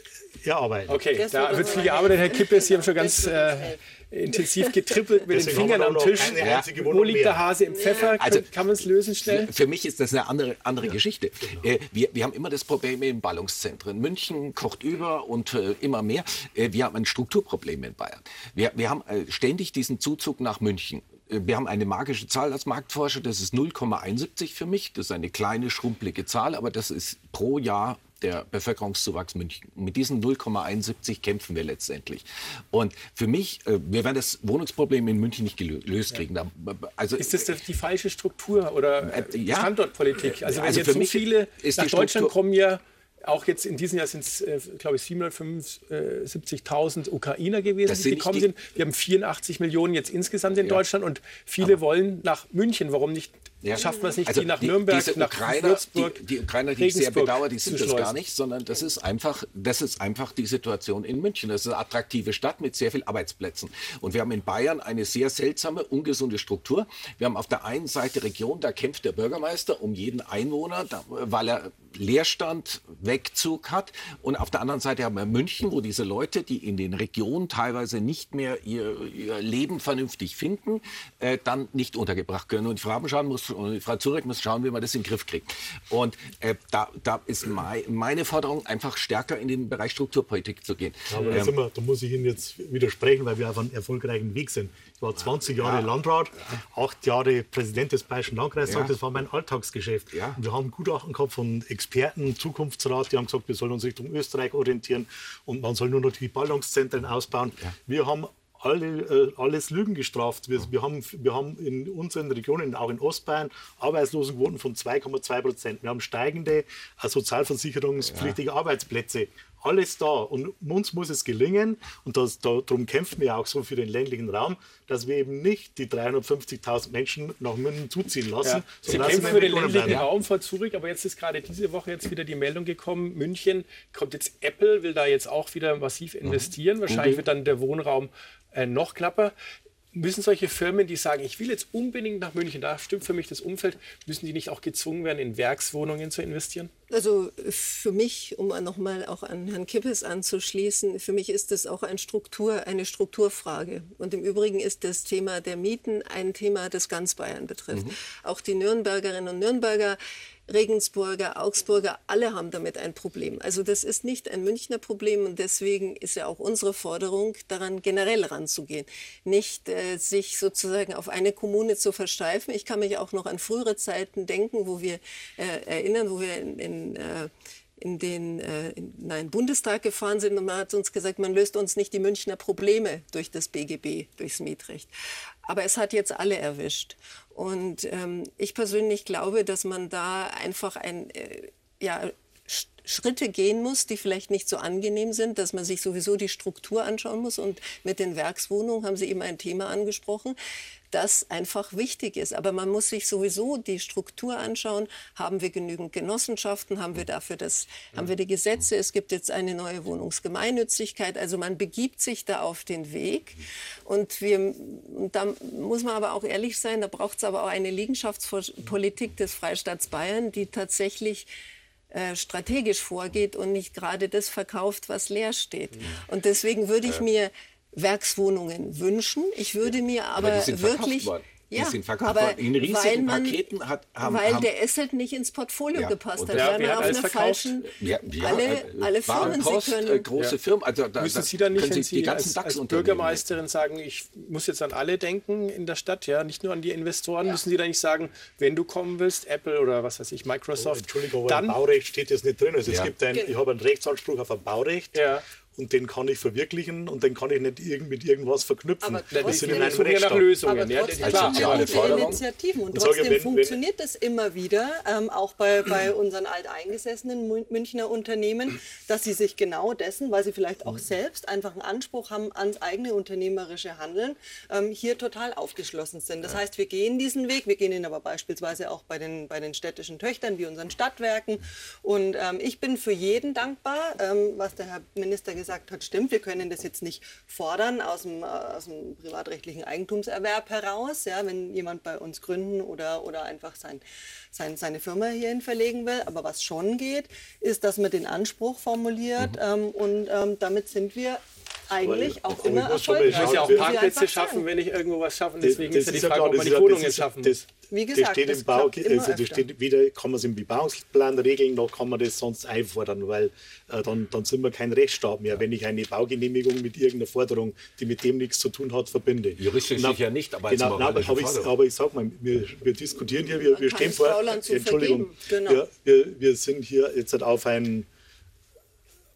erarbeiten. Okay, da wird viel gearbeitet. Herr Kippe, Sie haben schon ganz äh, intensiv getrippelt mit den Fingern am Tisch. Ja. Wo liegt der Hase im Pfeffer? Also, Kann man es lösen schnell? Für mich ist das eine andere, andere ja. Geschichte. Genau. Äh, wir, wir haben immer das Problem in Ballungszentren. München kocht über und äh, immer mehr. Äh, wir haben ein Strukturproblem in Bayern. Wir, wir haben äh, ständig diesen Zuzug nach München wir haben eine magische Zahl als Marktforscher, das ist 0,71 für mich. Das ist eine kleine, schrumpelige Zahl, aber das ist pro Jahr der Bevölkerungszuwachs München. Mit diesen 0,71 kämpfen wir letztendlich. Und für mich, äh, wir werden das Wohnungsproblem in München nicht gelöst kriegen. Also, ist das die falsche Struktur oder äh, ja, Standortpolitik? Also, also für so mich viele nach Deutschland kommen ja auch jetzt in diesem Jahr sind es, äh, glaube ich, 775.000 Ukrainer gewesen, die gekommen sind. Wir haben 84 Millionen jetzt insgesamt in ja. Deutschland und viele Aber wollen nach München. Warum nicht ja. Schafft man es nicht, also die nach die, Nürnberg, nach Ukrainer, Würzburg, die, die Ukrainer, die ich sehr bedauere, die sind das gar nicht, sondern das ist, einfach, das ist einfach die Situation in München. Das ist eine attraktive Stadt mit sehr vielen Arbeitsplätzen. Und wir haben in Bayern eine sehr seltsame, ungesunde Struktur. Wir haben auf der einen Seite Region, da kämpft der Bürgermeister um jeden Einwohner, weil er Leerstand, Wegzug hat. Und auf der anderen Seite haben wir München, wo diese Leute, die in den Regionen teilweise nicht mehr ihr, ihr Leben vernünftig finden, äh, dann nicht untergebracht können. Und Frau Abendschan muss und Frau Zurek muss schauen, wie man das in den Griff kriegt. Und äh, da, da ist mei meine Forderung, einfach stärker in den Bereich Strukturpolitik zu gehen. Aber ähm, wir, da muss ich Ihnen jetzt widersprechen, weil wir auf einem erfolgreichen Weg sind. Ich war 20 Jahre ja. Landrat, acht Jahre Präsident des Bayerischen Landkreises. Ja. Das war mein Alltagsgeschäft. Ja. Und wir haben Gutachten gehabt von Experten, Zukunftsrat, die haben gesagt, wir sollen uns Richtung Österreich orientieren und man soll nur noch die Ballungszentren ausbauen. Wir haben alle, äh, alles Lügen gestraft. Wir, wir, haben, wir haben in unseren Regionen, auch in Ostbayern, Arbeitslosenquoten von 2,2 Prozent. Wir haben steigende äh, sozialversicherungspflichtige ja. Arbeitsplätze. Alles da. Und uns muss es gelingen, und das, darum kämpfen wir auch so für den ländlichen Raum, dass wir eben nicht die 350.000 Menschen nach München zuziehen lassen. Ja. Sie kämpfen für den ländlichen Raum vor Zürich, aber jetzt ist gerade diese Woche jetzt wieder die Meldung gekommen, München kommt jetzt Apple, will da jetzt auch wieder massiv investieren. Mhm. Wahrscheinlich wird dann der Wohnraum äh, noch knapper. Müssen solche Firmen, die sagen, ich will jetzt unbedingt nach München, da stimmt für mich das Umfeld, müssen die nicht auch gezwungen werden, in Werkswohnungen zu investieren? Also für mich, um nochmal auch an Herrn Kippes anzuschließen, für mich ist das auch ein Struktur, eine Strukturfrage. Und im Übrigen ist das Thema der Mieten ein Thema, das ganz Bayern betrifft. Mhm. Auch die Nürnbergerinnen und Nürnberger Regensburger, Augsburger, alle haben damit ein Problem. Also das ist nicht ein Münchner Problem und deswegen ist ja auch unsere Forderung, daran generell ranzugehen. Nicht äh, sich sozusagen auf eine Kommune zu versteifen. Ich kann mich auch noch an frühere Zeiten denken, wo wir äh, erinnern, wo wir in, in äh, in den äh, in, nein, Bundestag gefahren sind und man hat uns gesagt, man löst uns nicht die Münchner Probleme durch das BGB, durchs Mietrecht. Aber es hat jetzt alle erwischt. Und ähm, ich persönlich glaube, dass man da einfach ein, äh, ja, Schritte gehen muss, die vielleicht nicht so angenehm sind, dass man sich sowieso die Struktur anschauen muss. Und mit den Werkswohnungen haben Sie eben ein Thema angesprochen das einfach wichtig ist. Aber man muss sich sowieso die Struktur anschauen. Haben wir genügend Genossenschaften? Haben wir dafür das, haben wir die Gesetze? Es gibt jetzt eine neue Wohnungsgemeinnützigkeit. Also man begibt sich da auf den Weg. Und wir, und da muss man aber auch ehrlich sein, da braucht es aber auch eine Liegenschaftspolitik des Freistaats Bayern, die tatsächlich äh, strategisch vorgeht und nicht gerade das verkauft, was leer steht. Und deswegen würde ich mir Werkswohnungen wünschen. Ich würde mir aber, aber wirklich ja, sind verkauft worden. In riesigen man, Paketen hat, haben, Weil haben, der Asset nicht ins Portfolio ja, gepasst hat. Ja, wir auf einer falschen... Ja, ja, alle, äh, alle Firmen, Post, Sie können... Äh, große Firmen. Also da, Müssen Sie dann nicht, wenn Sie als, als Bürgermeisterin sagen, ich muss jetzt an alle denken in der Stadt, ja, nicht nur an die Investoren, müssen Sie dann nicht sagen, wenn du kommen willst, Apple oder was weiß ich, Microsoft, oh, Entschuldigung, aber dann, Baurecht steht das nicht drin. Also es gibt ein, ich habe einen Rechtsanspruch auf ein Baurecht und den kann ich verwirklichen und den kann ich nicht irgend mit irgendwas verknüpfen. Aber trotzdem, das sind in einem Rechtsstaat. Lösungen. Aber trotzdem ja, klar, aber Initiativen und, und trotzdem wenn, funktioniert es immer wieder, ähm, auch bei, bei unseren alteingesessenen Münchner Unternehmen, dass sie sich genau dessen, weil sie vielleicht auch selbst einfach einen Anspruch haben ans eigene unternehmerische Handeln, ähm, hier total aufgeschlossen sind. Das heißt, wir gehen diesen Weg, wir gehen ihn aber beispielsweise auch bei den, bei den städtischen Töchtern wie unseren Stadtwerken und ähm, ich bin für jeden dankbar, ähm, was der Herr Minister gesagt hat, stimmt. Wir können das jetzt nicht fordern aus dem, äh, aus dem privatrechtlichen Eigentumserwerb heraus, ja, wenn jemand bei uns gründen oder, oder einfach sein, sein, seine Firma hierhin verlegen will. Aber was schon geht, ist, dass man den Anspruch formuliert mhm. ähm, und ähm, damit sind wir eigentlich auch immer erfolgreich. Ich muss ja auch Parkplätze schaffen, wenn ich irgendwo was schaffe. Deswegen das, ist ja die Frage, ob man die Wohnungen schaffen muss. Wie gesagt, das steht im Bau, also das steht wieder, kann man es im Bebauungsplan regeln, da kann man das sonst einfordern, weil äh, dann, dann sind wir kein Rechtsstaat mehr, wenn ich eine Baugenehmigung mit irgendeiner Forderung, die mit dem nichts zu tun hat, verbinde. Juristisch sicher nicht, aber genau, nein, aber, ich, aber ich sage mal, wir, wir, diskutieren hier, wir, wir stehen vor, Entschuldigung, genau. wir, wir, wir sind hier jetzt auf ein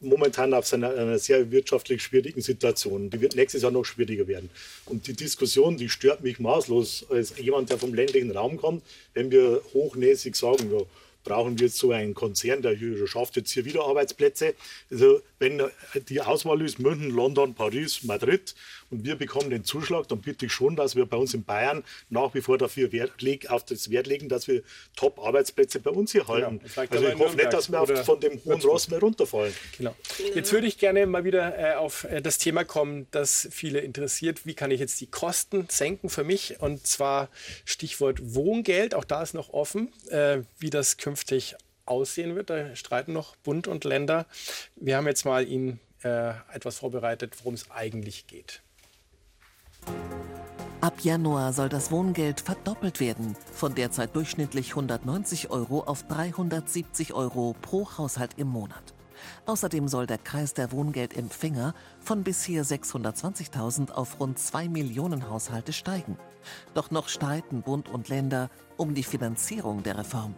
momentan auf einer, einer, sehr wirtschaftlich schwierigen Situation. Die wird nächstes Jahr noch schwieriger werden. Und die Diskussion, die stört mich maßlos als jemand, der vom ländlichen Raum kommt, wenn wir hochnäsig sagen, ja, brauchen wir jetzt so einen Konzern, der schafft jetzt hier wieder Arbeitsplätze. Also wenn die Auswahl ist München, London, Paris, Madrid und wir bekommen den Zuschlag, dann bitte ich schon, dass wir bei uns in Bayern nach wie vor dafür Wert legen, auf das Wert legen, dass wir Top-Arbeitsplätze bei uns hier halten. Ja, also ich hoffe nicht, dass wir auf, von dem hohen Ross mehr runterfallen. Genau. Jetzt würde ich gerne mal wieder äh, auf äh, das Thema kommen, das viele interessiert. Wie kann ich jetzt die Kosten senken für mich? Und zwar Stichwort Wohngeld. Auch da ist noch offen, äh, wie das künftig aussehen wird. Da streiten noch Bund und Länder. Wir haben jetzt mal Ihnen äh, etwas vorbereitet, worum es eigentlich geht. Ab Januar soll das Wohngeld verdoppelt werden, von derzeit durchschnittlich 190 Euro auf 370 Euro pro Haushalt im Monat. Außerdem soll der Kreis der Wohngeldempfänger von bisher 620.000 auf rund 2 Millionen Haushalte steigen. Doch noch streiten Bund und Länder um die Finanzierung der Reform.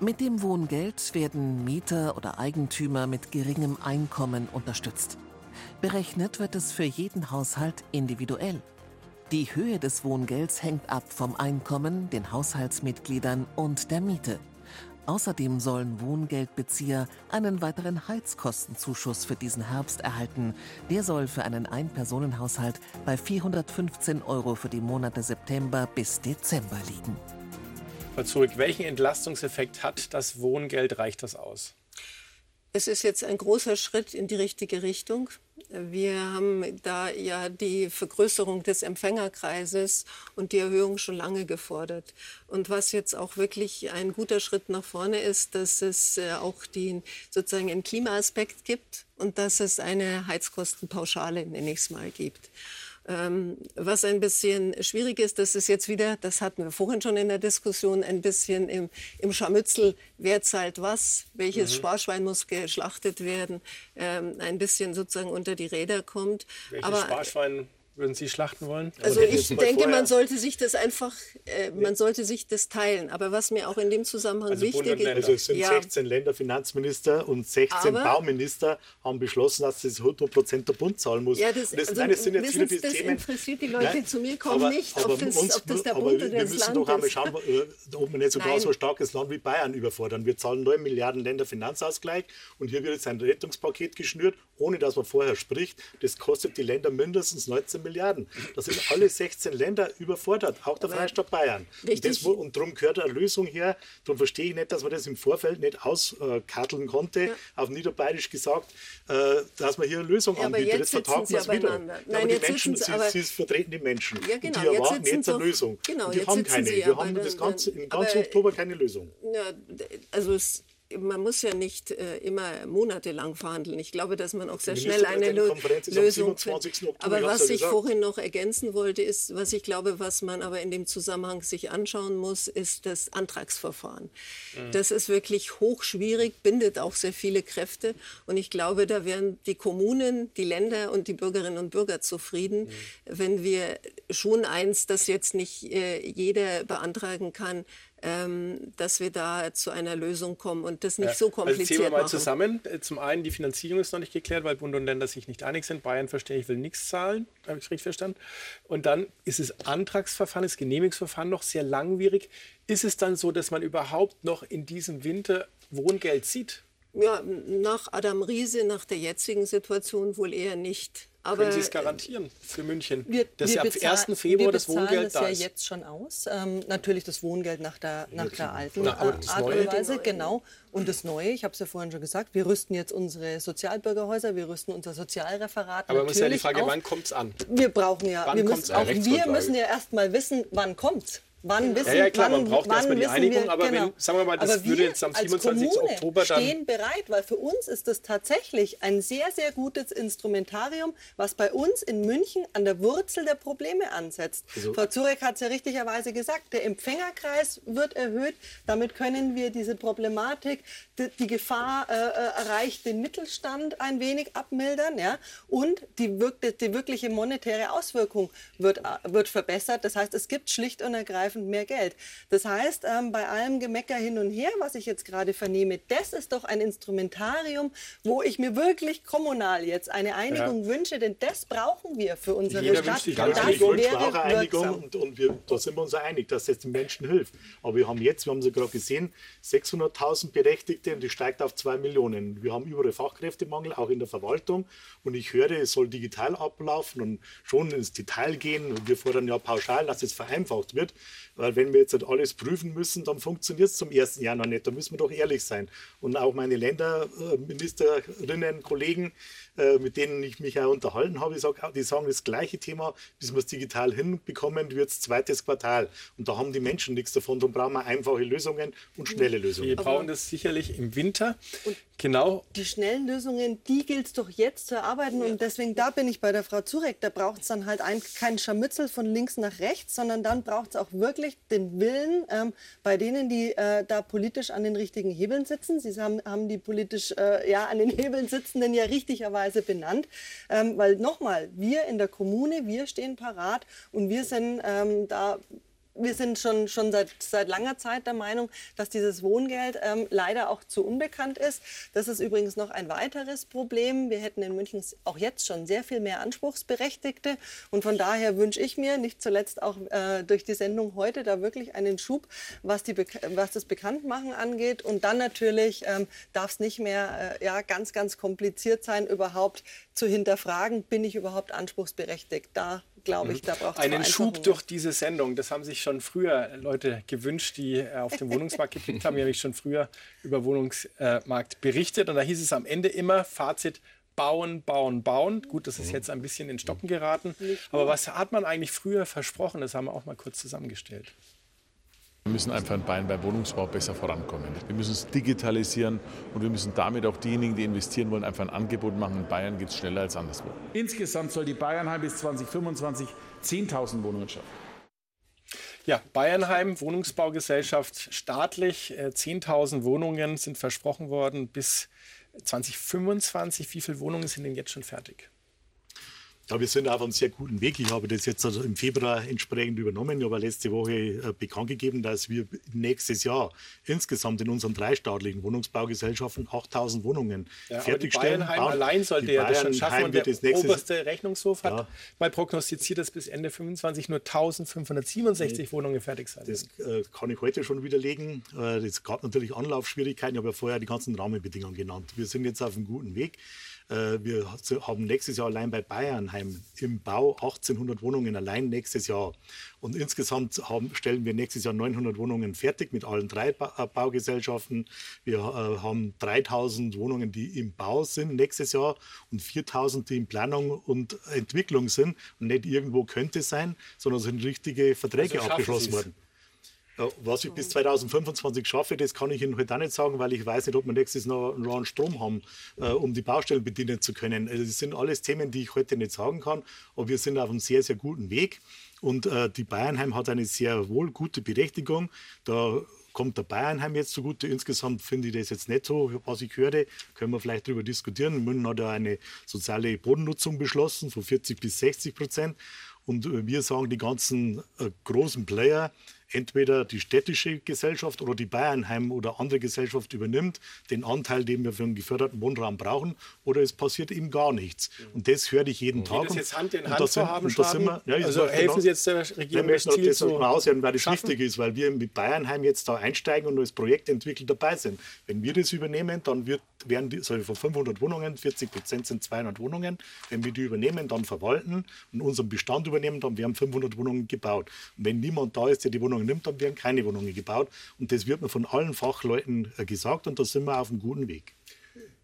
Mit dem Wohngeld werden Mieter oder Eigentümer mit geringem Einkommen unterstützt. Berechnet wird es für jeden Haushalt individuell. Die Höhe des Wohngelds hängt ab vom Einkommen, den Haushaltsmitgliedern und der Miete. Außerdem sollen Wohngeldbezieher einen weiteren Heizkostenzuschuss für diesen Herbst erhalten. Der soll für einen Ein-Personen-Haushalt bei 415 Euro für die Monate September bis Dezember liegen zurück. Welchen Entlastungseffekt hat das Wohngeld? Reicht das aus? Es ist jetzt ein großer Schritt in die richtige Richtung. Wir haben da ja die Vergrößerung des Empfängerkreises und die Erhöhung schon lange gefordert. Und was jetzt auch wirklich ein guter Schritt nach vorne ist, dass es äh, auch den, sozusagen einen Klimaaspekt gibt und dass es eine Heizkostenpauschale, nenne ich es mal, gibt. Ähm, was ein bisschen schwierig ist, das ist jetzt wieder, das hatten wir vorhin schon in der Diskussion, ein bisschen im, im Scharmützel, wer zahlt was, welches mhm. Sparschwein muss geschlachtet werden, ähm, ein bisschen sozusagen unter die Räder kommt. Welches Aber, Sparschwein würden Sie schlachten wollen? Also ich denke, man sollte sich das einfach, äh, man sollte sich das teilen. Aber was mir auch in dem Zusammenhang also wichtig ist, also es sind ja. 16 Länderfinanzminister und 16 aber, Bauminister haben beschlossen, dass das 100 Prozent der Bund zahlen muss. Ja, das, das, also, nein, das sind jetzt viele das Themen. interessiert die Leute nein, zu mir kommen aber, nicht, ob, das, uns, ob das der Bund oder das Land ist. Wir müssen doch einmal schauen, äh, ob wir nicht sogar nein. so ein starkes Land wie Bayern überfordern. Wir zahlen 9 Milliarden Länderfinanzausgleich und hier wird jetzt ein Rettungspaket geschnürt, ohne dass man vorher spricht. Das kostet die Länder mindestens 19 Milliarden. Da sind alle 16 Länder überfordert, auch der Freistaat Bayern. Und, das, und, darum gehört eine Lösung her. Darum verstehe ich nicht, dass man das im Vorfeld nicht auskarteln konnte, ja. auf Niederbayerisch gesagt, äh, dass man hier eine Lösung ja, anbietet. Jetzt vertagen wir es wieder. Nein, aber die Menschen, sie, aber sie, vertreten die Menschen. Ja, genau, und die erwarten jetzt, jetzt eine Lösung. Genau, und die haben keine. Wir haben das ganze, in ganz Oktober keine Lösung. Ja, also es man muss ja nicht äh, immer monatelang verhandeln. Ich glaube, dass man auch sehr schnell eine Lösung findet. Aber was ich vorhin noch ergänzen wollte, ist, was ich glaube, was man aber in dem Zusammenhang sich anschauen muss, ist das Antragsverfahren. Mhm. Das ist wirklich hochschwierig, bindet auch sehr viele Kräfte. Und ich glaube, da wären die Kommunen, die Länder und die Bürgerinnen und Bürger zufrieden, mhm. wenn wir schon eins, das jetzt nicht äh, jeder beantragen kann, ähm, dass wir da zu einer Lösung kommen und das nicht so kompliziert also zählen wir mal machen. zusammen. Äh, zum einen, die Finanzierung ist noch nicht geklärt, weil Bund und Länder sich nicht einig sind. Bayern, verstehe ich, will nichts zahlen. Habe ich es richtig verstanden? Und dann ist das Antragsverfahren, das Genehmigungsverfahren noch sehr langwierig. Ist es dann so, dass man überhaupt noch in diesem Winter Wohngeld sieht? Ja, nach Adam Riese, nach der jetzigen Situation wohl eher nicht. Aber Können Sie es garantieren für München, wir, dass wir ab bezahl- 1. Februar das Wohngeld bezahlen da das ist? ja jetzt schon aus. Ähm, natürlich das Wohngeld nach der, nach der alten Na, das Art und Weise, genau. Und das Neue, ich habe es ja vorhin schon gesagt, wir rüsten jetzt unsere Sozialbürgerhäuser, wir rüsten unser Sozialreferat. Aber man muss ja die Frage, auf. wann kommt es an? Wir brauchen ja, Wann wir müssen, auch wir müssen ja erst mal wissen, wann kommt's. Wann wissen, Ja, ja, klar, wann, man braucht erstmal die Einigung, wir, aber genau. wenn- sagen wir mal, das würde jetzt am als 27. Kommune Oktober dann- stehen bereit, weil für uns ist das tatsächlich ein sehr, sehr gutes Instrumentarium, was bei uns in München an der Wurzel der Probleme ansetzt. Also- Frau Zurek hat es ja richtigerweise gesagt, der Empfängerkreis wird erhöht. Damit können wir diese Problematik, die, die Gefahr äh, äh, erreicht den Mittelstand ein wenig abmildern. Ja? Und die, wirk die wirkliche monetäre Auswirkung wird, äh, wird verbessert. Das heißt, es gibt schlicht und ergreifend mehr Geld. Das heißt, ähm, bei allem Gemecker hin und her, was ich jetzt gerade vernehme, das ist doch ein Instrumentarium, wo ich mir wirklich kommunal jetzt eine Einigung Ja. wünsche, denn das brauchen wir für unsere Jeder Stadt. wünscht sich das eine Einigung, wäre Einigung und, und wir, da sind wir uns einig, dass das den Menschen hilft. Aber wir haben jetzt, wir haben es ja gerade gesehen, 600.000 Berechtigte und die steigt auf 2 Millionen. Wir haben überall Fachkräftemangel, auch in der Verwaltung. Und ich höre, es soll digital ablaufen und schon ins Detail gehen. Und wir fordern ja pauschal, dass es vereinfacht wird. Weil wenn wir jetzt halt alles prüfen müssen, dann funktioniert es zum 1. Januar nicht. Da müssen wir doch ehrlich sein. Und auch meine Länderministerinnen, Kollegen, äh, mit denen ich mich auch unterhalten habe, sag, die sagen das gleiche Thema, bis wir es digital hinbekommen, wird es zweites Quartal. Und da haben die Menschen nichts davon. Darum brauchen wir einfache Lösungen und schnelle Lösungen. Wir brauchen das sicherlich im Winter. Genau. Die schnellen Lösungen, die gilt es doch jetzt zu erarbeiten. Und deswegen, da bin ich bei der Frau Zurek. Da braucht es dann halt ein, kein Scharmützel von links nach rechts, sondern dann braucht es auch wirklich den Willen ähm, bei denen, die äh, da politisch an den richtigen Hebeln sitzen. Sie haben, haben die politisch äh, ja, an den Hebeln sitzenden ja richtigerweise benannt. Ähm, weil nochmal, wir in der Kommune, wir stehen parat und wir sind ähm, da wir sind schon, schon seit, seit langer Zeit der Meinung, dass dieses Wohngeld ähm, leider auch zu unbekannt ist. Das ist übrigens noch ein weiteres Problem. Wir hätten in München auch jetzt schon sehr viel mehr Anspruchsberechtigte. Und von daher wünsche ich mir, nicht zuletzt auch äh, durch die Sendung heute, da wirklich einen Schub, was, die, was das Bekanntmachen angeht. Und dann natürlich ähm, darf es nicht mehr äh, ja, ganz, ganz kompliziert sein, überhaupt zu hinterfragen, bin ich überhaupt anspruchsberechtigt. Da glaube ich, da braucht es Einen Schub durch diese Sendung. Das haben sich schon früher Leute gewünscht, die äh, auf den Wohnungsmarkt geblickt haben. Die haben nämlich schon früher über Wohnungsmarkt berichtet. Und da hieß es am Ende immer, Fazit, bauen, bauen, bauen. Gut, das ist jetzt ein bisschen in Stocken geraten. Aber was hat man eigentlich früher versprochen? Das haben wir auch mal kurz zusammengestellt. Wir müssen einfach in Bayern beim Wohnungsbau besser vorankommen. Wir müssen es digitalisieren und wir müssen damit auch diejenigen, die investieren wollen, einfach ein Angebot machen. In Bayern geht es schneller als anderswo. Insgesamt soll die Bayernheim bis 2025 10.000 Wohnungen schaffen. Ja, Bayernheim, Wohnungsbaugesellschaft, staatlich. äh, 10.000 Wohnungen sind versprochen worden bis 2025. Wie viele Wohnungen sind denn jetzt schon fertig? Ja, wir sind auf einem sehr guten Weg. Ich habe das jetzt also im Februar entsprechend übernommen. Ich habe letzte Woche äh, bekannt gegeben, dass wir nächstes Jahr insgesamt in unseren drei staatlichen Wohnungsbaugesellschaften 8000 Wohnungen Ja, aber die fertigstellen. Bayernheim allein sollte ja das schon schaffen. Und der das oberste Rechnungshof hat Ja. mal prognostiziert, dass bis Ende 25 nur 1567 Wohnungen fertig sein Das äh, kann ich heute schon widerlegen. Äh, Es gab natürlich Anlaufschwierigkeiten. Ich habe ja vorher die ganzen Rahmenbedingungen genannt. Wir sind jetzt auf einem guten Weg. Äh, Wir haben nächstes Jahr allein bei Bayernheim im Bau 1800 Wohnungen allein nächstes Jahr. Und insgesamt haben, stellen wir nächstes Jahr 900 Wohnungen fertig mit allen drei Ba- äh, Baugesellschaften. Wir äh, haben 3000 Wohnungen, die im Bau sind nächstes Jahr und 4000, die in Planung und Entwicklung sind und nicht irgendwo könnte sein, sondern sind richtige Verträge Also abgeschlossen worden. Ja, was ich bis 2025 schaffe, das kann ich Ihnen heute auch nicht sagen, weil ich weiß nicht, ob wir nächstes Jahr einen Strom haben, äh, um die Baustellen bedienen zu können. Also das sind alles Themen, die ich heute nicht sagen kann, aber wir sind auf einem sehr, sehr guten Weg. Und äh, die Bayernheim hat eine sehr wohl gute Berechtigung. Da kommt der Bayernheim jetzt zugute. Insgesamt finde ich das jetzt so, was ich höre. Können wir vielleicht darüber diskutieren. München hat ja eine soziale Bodennutzung beschlossen von 40 bis 60 Prozent. Und äh, wir sagen, die ganzen äh, großen Player entweder die städtische Gesellschaft oder die Bayernheim oder andere Gesellschaft übernimmt den Anteil, den wir für einen geförderten Wohnraum brauchen, oder es passiert ihm gar nichts. Und das höre ich jeden Tag. Wie das jetzt Hand in Hand zu haben, wir, ja, also helfen genau, Sie jetzt der Regierung, das Ziel das zu aushören, weil das schaffen? wichtig ist, weil wir mit Bayernheim jetzt da einsteigen und als Projektentwickler dabei sind. Wenn wir das übernehmen, dann wird, werden die, also von 500 Wohnungen, 40 Prozent sind 200 Wohnungen. Wenn wir die übernehmen, dann verwalten und unseren Bestand übernehmen, dann werden 500 Wohnungen gebaut. Und wenn niemand da ist, der die Wohnungen nimmt, dann werden keine Wohnungen gebaut. Und das wird mir von allen Fachleuten äh, gesagt und da sind wir auf einem guten Weg.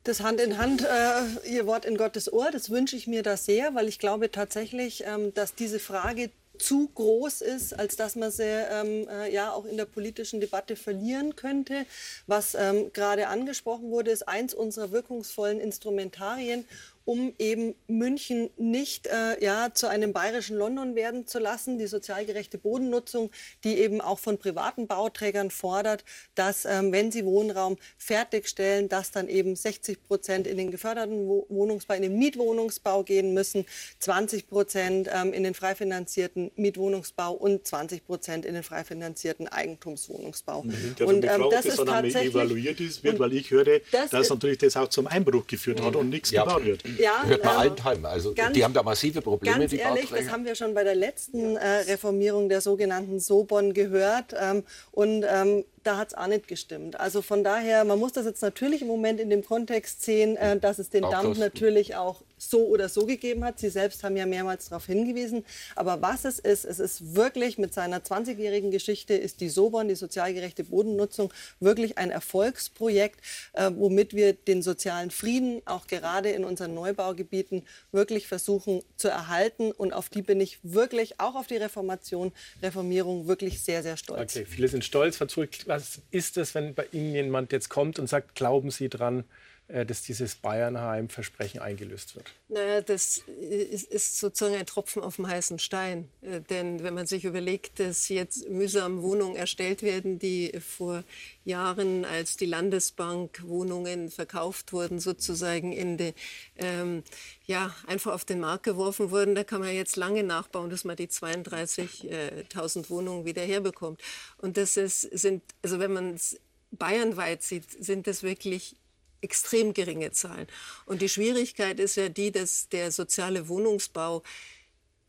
Das Hand in Hand, äh, Ihr Wort in Gottes Ohr, das wünsche ich mir da sehr, weil ich glaube tatsächlich, ähm, dass diese Frage zu groß ist, als dass man sie ähm, äh, ja auch in der politischen Debatte verlieren könnte. Was ähm, gerade angesprochen wurde, ist eins unserer wirkungsvollen Instrumentarien, um eben München nicht äh, ja, zu einem bayerischen London werden zu lassen. Die sozial gerechte Bodennutzung, die eben auch von privaten Bauträgern fordert, dass, ähm, wenn sie Wohnraum fertigstellen, dass dann eben 60 Prozent in den geförderten Wohnungsbau, in den Mietwohnungsbau gehen müssen, 20 Prozent ähm, in den frei finanzierten Mietwohnungsbau und 20 Prozent in den frei finanzierten Eigentumswohnungsbau. Und ähm, das ist tatsächlich evaluiert ist, wird, weil ich höre, das dass natürlich das auch zum Einbruch geführt hat und nichts ja. gebaut wird. Ja, Hört man ähm, allenthalben. Also ganz, die haben da massive Probleme. Ganz ehrlich, Bauträger. das haben wir schon bei der letzten äh, Reformierung der sogenannten Sobon gehört. Ähm, und ähm, da hat es auch nicht gestimmt. Also von daher, man muss das jetzt natürlich im Moment in dem Kontext sehen, äh, dass es den Dampf natürlich auch so oder so gegeben hat. Sie selbst haben ja mehrmals darauf hingewiesen. Aber was es ist, es ist wirklich mit seiner 20-jährigen Geschichte, ist die Sobon, die sozialgerechte Bodennutzung, wirklich ein Erfolgsprojekt, äh, womit wir den sozialen Frieden auch gerade in unseren Neubaugebieten wirklich versuchen zu erhalten. Und auf die bin ich wirklich, auch auf die Reformation, Reformierung, wirklich sehr, sehr stolz. Okay, viele sind stolz. Was ist es, wenn bei Ihnen jemand jetzt kommt und sagt, glauben Sie dran, dass dieses Bayernheim-Versprechen eingelöst wird? Naja, das ist, sozusagen ein Tropfen auf dem heißen Stein. Äh, denn wenn man sich überlegt, dass jetzt mühsam Wohnungen erstellt werden, die vor Jahren, als die Landesbank Wohnungen verkauft wurden, sozusagen in die, ähm, ja, einfach auf den Markt geworfen wurden, da kann man jetzt lange nachbauen, dass man die 32.000 Wohnungen wieder herbekommt. Und das ist, sind, also wenn man es bayernweit sieht, sind das wirklich extrem geringe Zahlen. Und die Schwierigkeit ist ja die, dass der soziale Wohnungsbau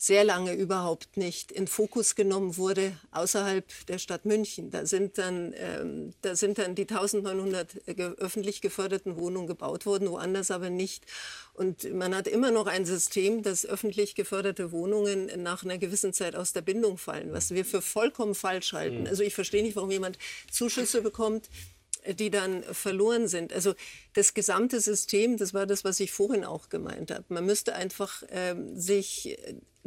sehr lange überhaupt nicht in Fokus genommen wurde außerhalb der Stadt München. Da sind dann, ähm, da sind dann die 1900 ge öffentlich geförderten Wohnungen gebaut worden, woanders aber nicht. Und man hat immer noch ein System, dass öffentlich geförderte Wohnungen nach einer gewissen Zeit aus der Bindung fallen, was wir für vollkommen falsch halten. Mhm. Also ich verstehe nicht, warum jemand Zuschüsse bekommt, die dann verloren sind. Also das gesamte System, das war das, was ich vorhin auch gemeint habe. Man müsste einfach ähm, sich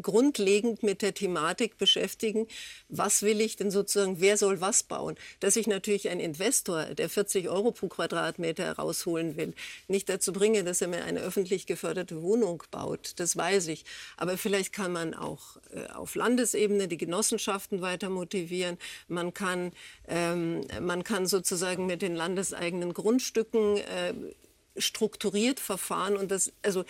grundlegend mit der Thematik beschäftigen, was will ich denn sozusagen, wer soll was bauen. Dass ich natürlich einen Investor, der 40 Euro pro Quadratmeter rausholen will, nicht dazu bringe, dass er mir eine öffentlich geförderte Wohnung baut, das weiß ich. Aber vielleicht kann man auch äh, auf Landesebene die Genossenschaften weiter motivieren. Man kann, ähm, man kann sozusagen mit den landeseigenen Grundstücken äh, strukturiert verfahren und das, also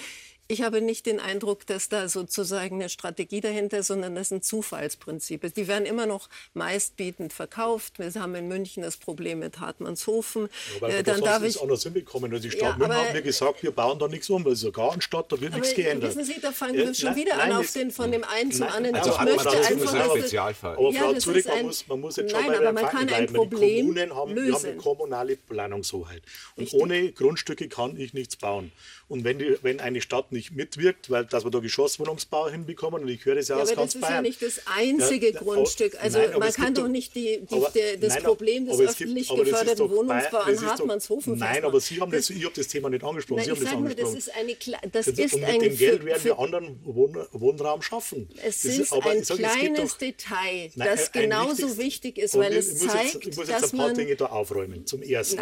ich habe nicht den Eindruck, dass da sozusagen eine Strategie dahinter ist, sondern das sind Zufallsprinzipien. Die werden immer noch meistbietend verkauft. Wir haben in München das Problem mit Hartmannshofen. Ja, äh, dann darf ich anders hinbekommen. Also die Stadt ja, München hat mir gesagt, wir bauen da nichts um. Das ist ja gar eine Stadt, da wird nichts geändert. Wissen Sie, da fangen wir schon nein, wieder nein, an, auf den, von dem einen zum anderen. Also ich möchte einfach, ein Spezialfall. Aber Frau ja, Zurich, man muss, man muss jetzt schon nein, mal aber man kann ein Problem die Kommunen haben, lösen. Wir haben eine kommunale Planungshoheit. Und Richtig. ohne Grundstücke kann ich nichts bauen. Und wenn, die, wenn eine Stadt nicht mitwirkt, weil dass wir da Geschosswohnungsbau hinbekommen, und ich höre das ja, ja aus ganz Bayern. Aber das ist ja nicht das einzige ja, Grundstück. Also nein, man kann doch nicht die, die, aber, der, das nein, Problem des öffentlich gibt, geförderten Wohnungsbaus an Hartmannshofen Nein, aber Sie haben das, ich habe das Thema nicht angesprochen. Nein, Sie haben das angesprochen. Nur, das ist eine, das ist und mit ein dem Geld werden wir anderen Wohn, Wohnraum schaffen. Es ist, ist ein sage, kleines doch, Detail, das genauso wichtig ist, weil es zeigt, Ich muss jetzt ein paar Dinge da aufräumen. Zum Ersten,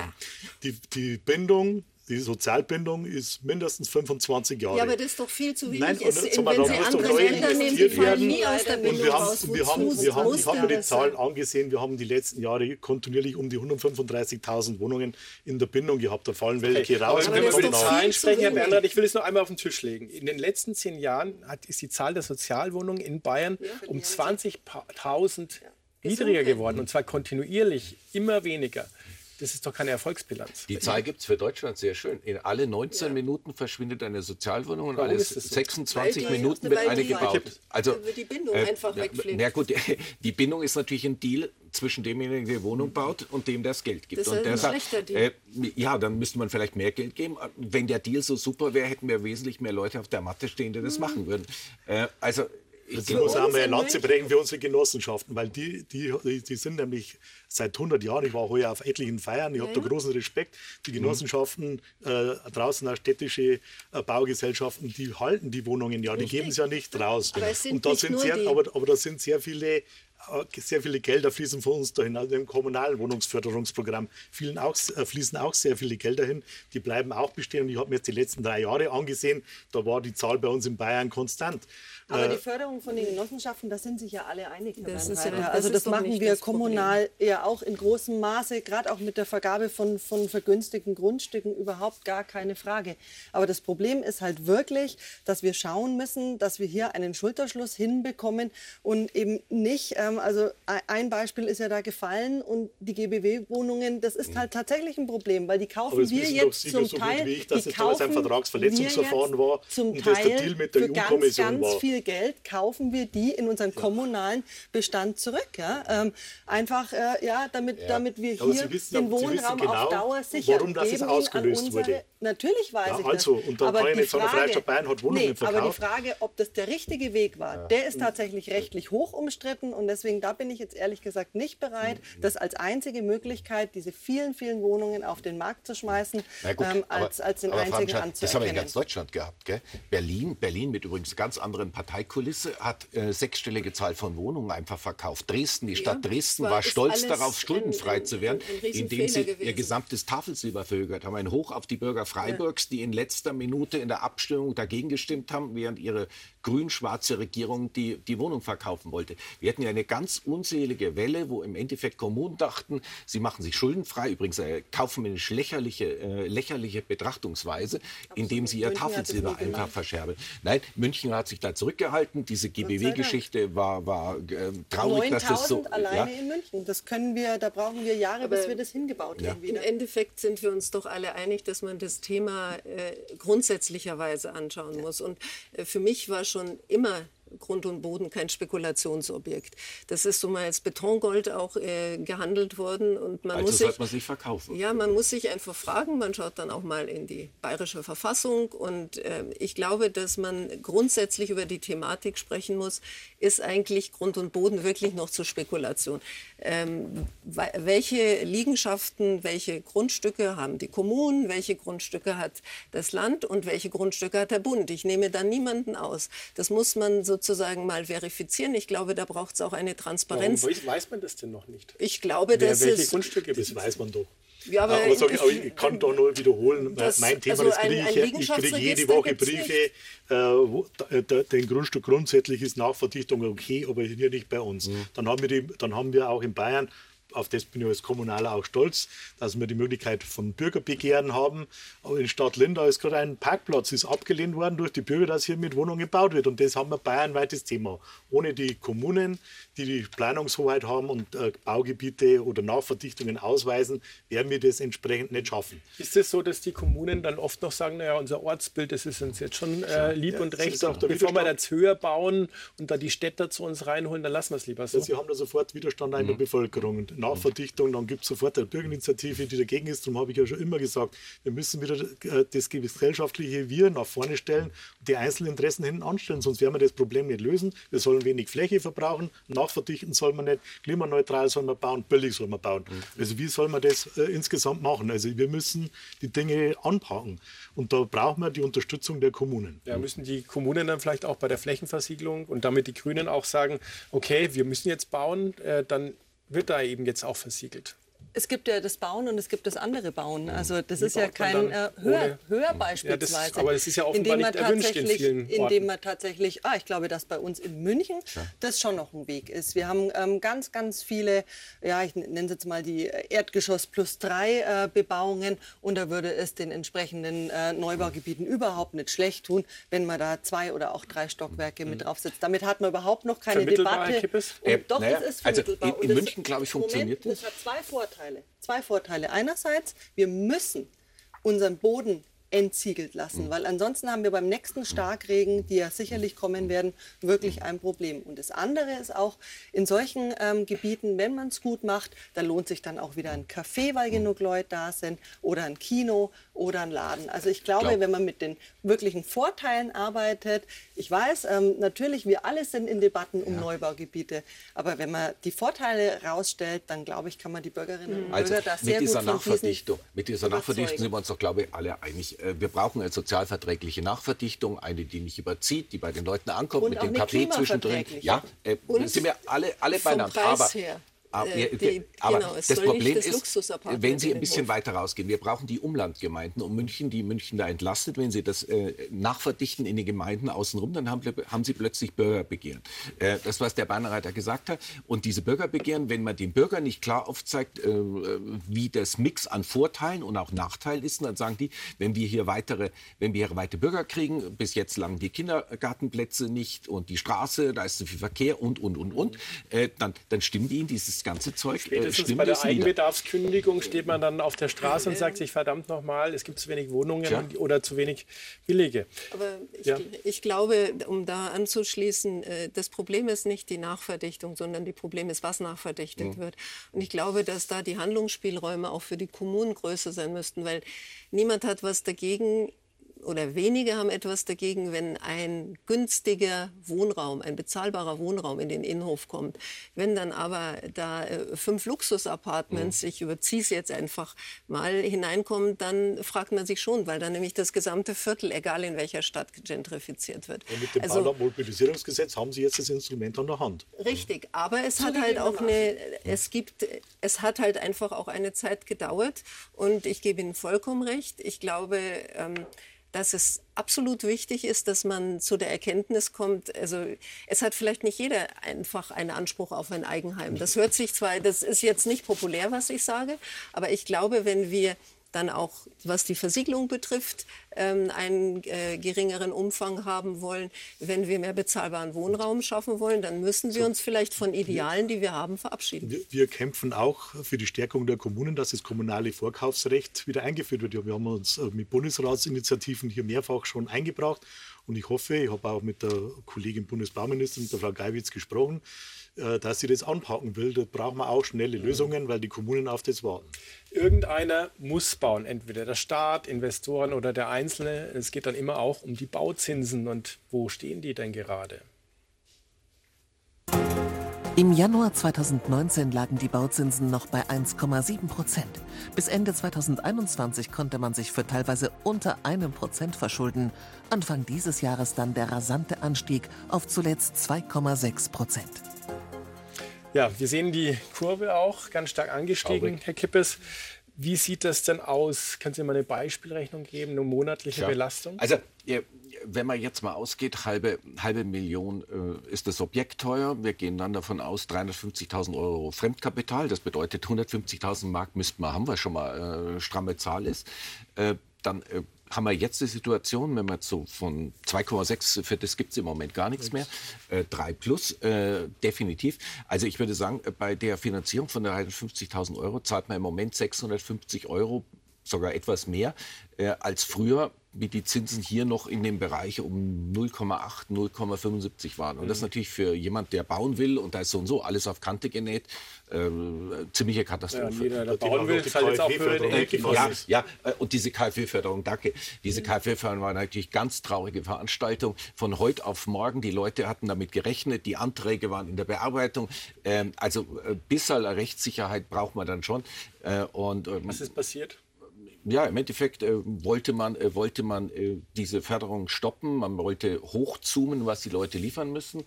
die Bindung die Sozialbindung ist mindestens 25 Jahre. Ja, aber das ist doch viel zu wenig. Nein, und, es, wenn Sie andere Länder nehmen, die fallen nie aus der Bindung und wir haben, raus. Wir haben, wir haben, ich habe mir die Zahlen angesehen, wir haben die letzten Jahre kontinuierlich um die 135.000 Wohnungen in der Bindung gehabt. Da fallen welche okay. raus. Aber wenn wir über die Zahlen sprechen, Herr Bernhard, ich will es noch einmal auf den Tisch legen. In den letzten zehn Jahren hat, ist die Zahl der Sozialwohnungen in Bayern ja, um 20.000 ja niedriger geworden und zwar kontinuierlich immer weniger. Das ist doch keine Erfolgsbilanz. Die Zahl gibt es für Deutschland sehr schön. In alle 19 ja. Minuten verschwindet eine Sozialwohnung und alle 26 so? Minuten wird eine gebaut. Also die Bindung äh, einfach wegfliegt. Na gut, die Bindung ist natürlich ein Deal zwischen demjenigen, der die Wohnung baut und dem, der das Geld gibt. Das ist und ein schlechter Deal. Äh, ja, dann müsste man vielleicht mehr Geld geben. Wenn der Deal so super wäre, hätten wir wesentlich mehr Leute auf der Matte stehen, die das mhm. machen würden. Äh, also ich muss auch mal eine Lanze brechen für unsere Genossenschaften, weil die, die, die sind nämlich seit 100 Jahren, ich war heuer auf etlichen Feiern, ich ja, habe da großen Respekt. Die mhm. Genossenschaften, äh, draußen auch städtische äh, Baugesellschaften, die halten die Wohnungen ja, die geben es ja nicht raus. Aber, Und da sind sehr, aber, aber da sind sehr viele sehr viele Gelder fließen von uns dahin. Also im kommunalen Wohnungsförderungsprogramm auch, äh, fließen auch sehr viele Gelder hin. Die bleiben auch bestehen. Und ich habe mir jetzt die letzten drei Jahre angesehen. Da war die Zahl bei uns in Bayern konstant. Aber die äh, Förderung von den Genossenschaften, da sind sich ja alle einig. Das ja, das also das machen wir kommunal Problem. ja auch in großem Maße, gerade auch mit der Vergabe von, von vergünstigten Grundstücken, überhaupt gar keine Frage. Aber das Problem ist halt wirklich, dass wir schauen müssen, dass wir hier einen Schulterschluss hinbekommen und eben nicht, ähm, also ein Beispiel ist ja da gefallen und die GBW-Wohnungen, das ist halt tatsächlich ein Problem, weil die kaufen wir jetzt zum so Teil, ich, dass die es kaufen ein Vertragsverletzungsverfahren war zum und Teil der Deal mit der EU-Kommission war. Viel Geld kaufen wir die in unseren kommunalen Bestand zurück. Ja? Ähm, einfach, äh, ja, damit, ja. damit wir hier wissen, den Wohnraum genau, auf Dauer sichern. Warum das ausgelöst unsere, wurde. Natürlich weiß ja, ich also, das. Und dann aber, die Frage, Bayern hat Wohnungen nee, verkauft. aber die Frage, ob das der richtige Weg war, ja. der ist tatsächlich rechtlich hoch umstritten. Und deswegen, da bin ich jetzt ehrlich gesagt nicht bereit, mhm. das als einzige Möglichkeit, diese vielen, vielen Wohnungen auf den Markt zu schmeißen, gut, ähm, als, als den einzigen anzuerkennen. Das haben wir in ganz Deutschland gehabt. Gell? Berlin, Berlin mit übrigens ganz anderen Parteikulisse hat äh, sechsstellige Zahl von Wohnungen einfach verkauft. Dresden, die Stadt ja, Dresden war, stolz darauf, schuldenfrei ein, zu werden, ein, ein indem sie gewesen. ihr gesamtes Tafelsilber verhögert haben. Ein Hoch auf die Bürger Freiburgs, ja. die in letzter Minute in der Abstimmung dagegen gestimmt haben, während ihre grün-schwarze Regierung die, die Wohnung verkaufen wollte. Wir hatten ja eine ganz unselige Welle, wo im Endeffekt Kommunen dachten, sie machen sich schuldenfrei. Übrigens äh, kaufen wir eine lächerliche, äh, lächerliche Betrachtungsweise, Absolut. indem sie ihr München Tafelsilber einfach verscherbeln. Nein, München hat sich da zurückgehalten. Diese GBW-Geschichte war, war äh, traurig, dass es so... alleine ja. in München. Das können wir, da brauchen wir Jahre, Aber bis wir das hingebaut ja. haben. Im Endeffekt sind wir uns doch alle einig, dass man das Thema äh, grundsätzlicherweise anschauen muss. Und äh, für mich war schon immer Grund und Boden kein Spekulationsobjekt. Das ist so mal als Betongold auch äh, gehandelt worden. Und man also muss sollte sich, man sich verkaufen. Ja, man muss sich einfach fragen. Man schaut dann auch mal in die bayerische Verfassung. Und äh, ich glaube, dass man grundsätzlich über die Thematik sprechen muss, ist eigentlich Grund und Boden wirklich noch zur Spekulation. Ähm, welche Liegenschaften, welche Grundstücke haben die Kommunen, welche Grundstücke hat das Land und welche Grundstücke hat der Bund? Ich nehme da niemanden aus. Das muss man sozusagen mal verifizieren. Ich glaube, da braucht es auch eine Transparenz. Warum weiß man das denn noch nicht? Ich glaube, Wer, dass welche es Grundstücke, das weiß man doch. Ja, aber, aber, sag, aber ich kann doch nur wiederholen, das, mein Thema, also das kriege ich, ich kriege jede Woche Briefe, äh, wo, äh, den Grundstück grundsätzlich ist Nachverdichtung okay, aber hier nicht bei uns. Mhm. Dann, haben wir die, dann haben wir auch in Bayern auf das bin ich als Kommunaler auch stolz, dass wir die Möglichkeit von Bürgerbegehren haben. Aber in Stadt Lindau ist gerade ein Parkplatz, ist abgelehnt worden durch die Bürger, dass hier mit Wohnungen gebaut wird. Und das haben wir bayernweites Thema. Ohne die Kommunen, die die Planungshoheit haben und äh, Baugebiete oder Nachverdichtungen ausweisen, werden wir das entsprechend nicht schaffen. Ist es so, dass die Kommunen dann oft noch sagen, naja, unser Ortsbild, das ist uns jetzt schon äh, lieb ja, und recht, bevor wir jetzt höher bauen und da die Städter zu uns reinholen, dann lassen wir es lieber so. Ja, sie haben da sofort Widerstand mhm. in der Bevölkerung. Und Nachverdichtung, dann gibt es sofort eine Bürgerinitiative, die dagegen ist. Darum habe ich ja schon immer gesagt, wir müssen wieder äh, das gesellschaftliche Wir nach vorne stellen und die einzelnen Interessen hinten anstellen, sonst werden wir das Problem nicht lösen. Wir sollen wenig Fläche verbrauchen, nachverdichten soll man nicht, klimaneutral soll man bauen, billig soll man bauen. Mhm. Also wie soll man das äh, insgesamt machen? Also wir müssen die Dinge anpacken und da brauchen wir die Unterstützung der Kommunen. Ja, müssen die Kommunen dann vielleicht auch bei der Flächenversiegelung und damit die Grünen auch sagen, okay, wir müssen jetzt bauen, äh, dann wird da eben jetzt auch versiegelt. Es gibt ja das Bauen und es gibt das andere Bauen. Also das Wie ist ja kein äh, Hör, Hör beispielsweise. Ja, das, aber es ist ja offenbar nicht erwünscht in vielen Orten. Indem man tatsächlich, ah, ich glaube, dass bei uns in München ja. das schon noch ein Weg ist. Wir haben ähm, ganz, ganz viele, ja, ich nenne es jetzt mal die Erdgeschoss plus drei äh, Bebauungen und da würde es den entsprechenden äh, Neubaugebieten überhaupt nicht schlecht tun, wenn man da zwei oder auch drei Stockwerke mhm. mit draufsetzt. Damit hat man überhaupt noch keine Debatte. Äh, doch, naja, es ist vermittelbar. Also in, in München, glaube ich, funktioniert Moment, das. Das hat zwei Vorteile. Zwei Vorteile. Einerseits, wir müssen unseren Boden entsiegelt lassen, mhm. weil ansonsten haben wir beim nächsten Starkregen, die ja sicherlich kommen werden, wirklich ein Problem. Und das andere ist auch, in solchen ähm, Gebieten, wenn man es gut macht, da lohnt sich dann auch wieder ein Café, weil genug Leute da sind, oder ein Kino oder ein Laden. Also ich glaube, Glaub. wenn man mit den wirklichen Vorteilen arbeitet, ich weiß, ähm, natürlich, wir alle sind in Debatten um ja. Neubaugebiete, aber wenn man die Vorteile rausstellt, dann glaube ich, kann man die Bürgerinnen und also Bürger da sehr gut von Nachverdichtung, Mit dieser Nachverdichtung sind wir uns doch, glaube ich, alle einig. Äh, wir brauchen eine sozialverträgliche Nachverdichtung, eine, die nicht überzieht, die bei den Leuten ankommt, und mit dem Kaffee zwischendrin. Ja, äh, sind wir alle, alle beieinander. Aber, her. Aber, äh, die, aber genau, das Problem das ist, wenn Sie ein bisschen weiter rausgehen, wir brauchen die Umlandgemeinden um München, die München da entlastet. Wenn Sie das äh, nachverdichten in den Gemeinden außenrum, dann haben, haben Sie plötzlich Bürgerbegehren. Äh, das, was der Beinereiter gesagt hat. Und diese Bürgerbegehren, wenn man dem Bürger nicht klar aufzeigt, äh, wie das Mix an Vorteilen und auch Nachteilen ist, dann sagen die, wenn wir hier weitere, wenn wir hier weitere Bürger kriegen, bis jetzt lang die Kindergartenplätze nicht und die Straße, da ist zu viel Verkehr und, und, und, und, äh, dann, dann stimmen die in dieses ganze Zeug. Äh, Spätestens bei der Eigenbedarfskündigung steht man dann auf der Straße und sagt sich, verdammt nochmal, es gibt zu wenig Wohnungen ja. oder zu wenig billige. Aber ich, ja. ich, glaube, um da anzuschließen, äh, das Problem ist nicht die Nachverdichtung, sondern das Problem ist, was nachverdichtet mhm. wird. Und ich glaube, dass da die Handlungsspielräume auch für die Kommunen größer sein müssten, weil niemand hat was dagegen, oder wenige haben etwas dagegen, wenn ein günstiger Wohnraum, ein bezahlbarer Wohnraum in den Innenhof kommt. Wenn dann aber da äh, fünf Luxusapartments, mhm. ich überziehe es jetzt einfach mal, hineinkommen, dann fragt man sich schon, weil dann nämlich das gesamte Viertel, egal in welcher Stadt, gentrifiziert wird. Und mit dem also, Mobilisierungsgesetz haben Sie jetzt das Instrument an der Hand. Richtig, aber es hat halt auch eine, es gibt, es hat halt einfach auch eine Zeit gedauert und ich gebe Ihnen vollkommen recht. Ich glaube, ähm, dass es absolut wichtig ist, dass man zu der Erkenntnis kommt, also es hat vielleicht nicht jeder einfach einen Anspruch auf ein Eigenheim. Das hört sich zwar, das ist jetzt nicht populär, was ich sage, aber ich glaube, wenn wir dann auch, was die Versiegelung betrifft, ähm, einen äh, geringeren Umfang haben wollen. Wenn wir mehr bezahlbaren Wohnraum schaffen wollen, dann müssen wir uns vielleicht von Idealen, die wir haben, verabschieden. Wir, wir kämpfen auch für die Stärkung der Kommunen, dass das kommunale Vorkaufsrecht wieder eingeführt wird. Ja, wir haben uns äh, mit Bundesratsinitiativen hier mehrfach schon eingebracht. Und ich hoffe, ich habe auch mit der Kollegin Bundesbauministerin, der Frau Geiwitz, gesprochen, äh, dass sie das anpacken will. Da brauchen wir auch schnelle Lösungen, weil die Kommunen auf das warten. Irgendeiner muss bauen, entweder der Staat, Investoren oder der Einzelne. Es geht dann immer auch um die Bauzinsen. Und wo stehen die denn gerade? Im Januar 2019 lagen die Bauzinsen noch bei 1,7 Prozent. Bis Ende 2021 konnte man sich für teilweise unter einem Prozent verschulden. Anfang dieses Jahres dann der rasante Anstieg auf zuletzt 2,6 Prozent. Ja, wir sehen die Kurve auch ganz stark angestiegen, Traurig. Herr Kippes. Wie sieht das denn aus? Können Sie mal eine Beispielrechnung geben, eine monatliche ja. Belastung? Also, wenn man jetzt mal ausgeht, halbe, halbe Million äh, ist das Objekt teuer. Wir gehen dann davon aus, 350.000 Euro Fremdkapital. Das bedeutet, 150.000 Mark müssten wir haben, was schon mal äh, stramme Zahl ist. Äh, dann äh, haben wir jetzt die Situation, wenn man so von 2,6, für das gibt es im Moment gar nichts mehr, äh, 3 plus, äh, definitiv. Also ich würde sagen, bei der Finanzierung von 350.000 Euro zahlt man im Moment 650 Euro, sogar etwas mehr, äh, als früher wie die Zinsen hier noch in dem Bereich um 0,8, 0,75 waren. Und das ist mhm. natürlich für jemand, der bauen will und da ist so und so alles auf Kante genäht, äh, ziemliche Katastrophe. Ja, jeder, der bauen will, zahlt jetzt auch für den ja, ja, äh, und diese KfW-Förderung, danke. Diese mhm. KfW-Förderung war natürlich ganz traurige Veranstaltung. Von heute auf morgen, die Leute hatten damit gerechnet, die Anträge waren in der Bearbeitung. Ähm, also äh, bisschen Rechtssicherheit braucht man dann schon. Äh, und, Was ist passiert? Ja, im Endeffekt äh, wollte man, äh, wollte man äh, diese Förderung stoppen. Man wollte hochzoomen, was die Leute liefern müssen.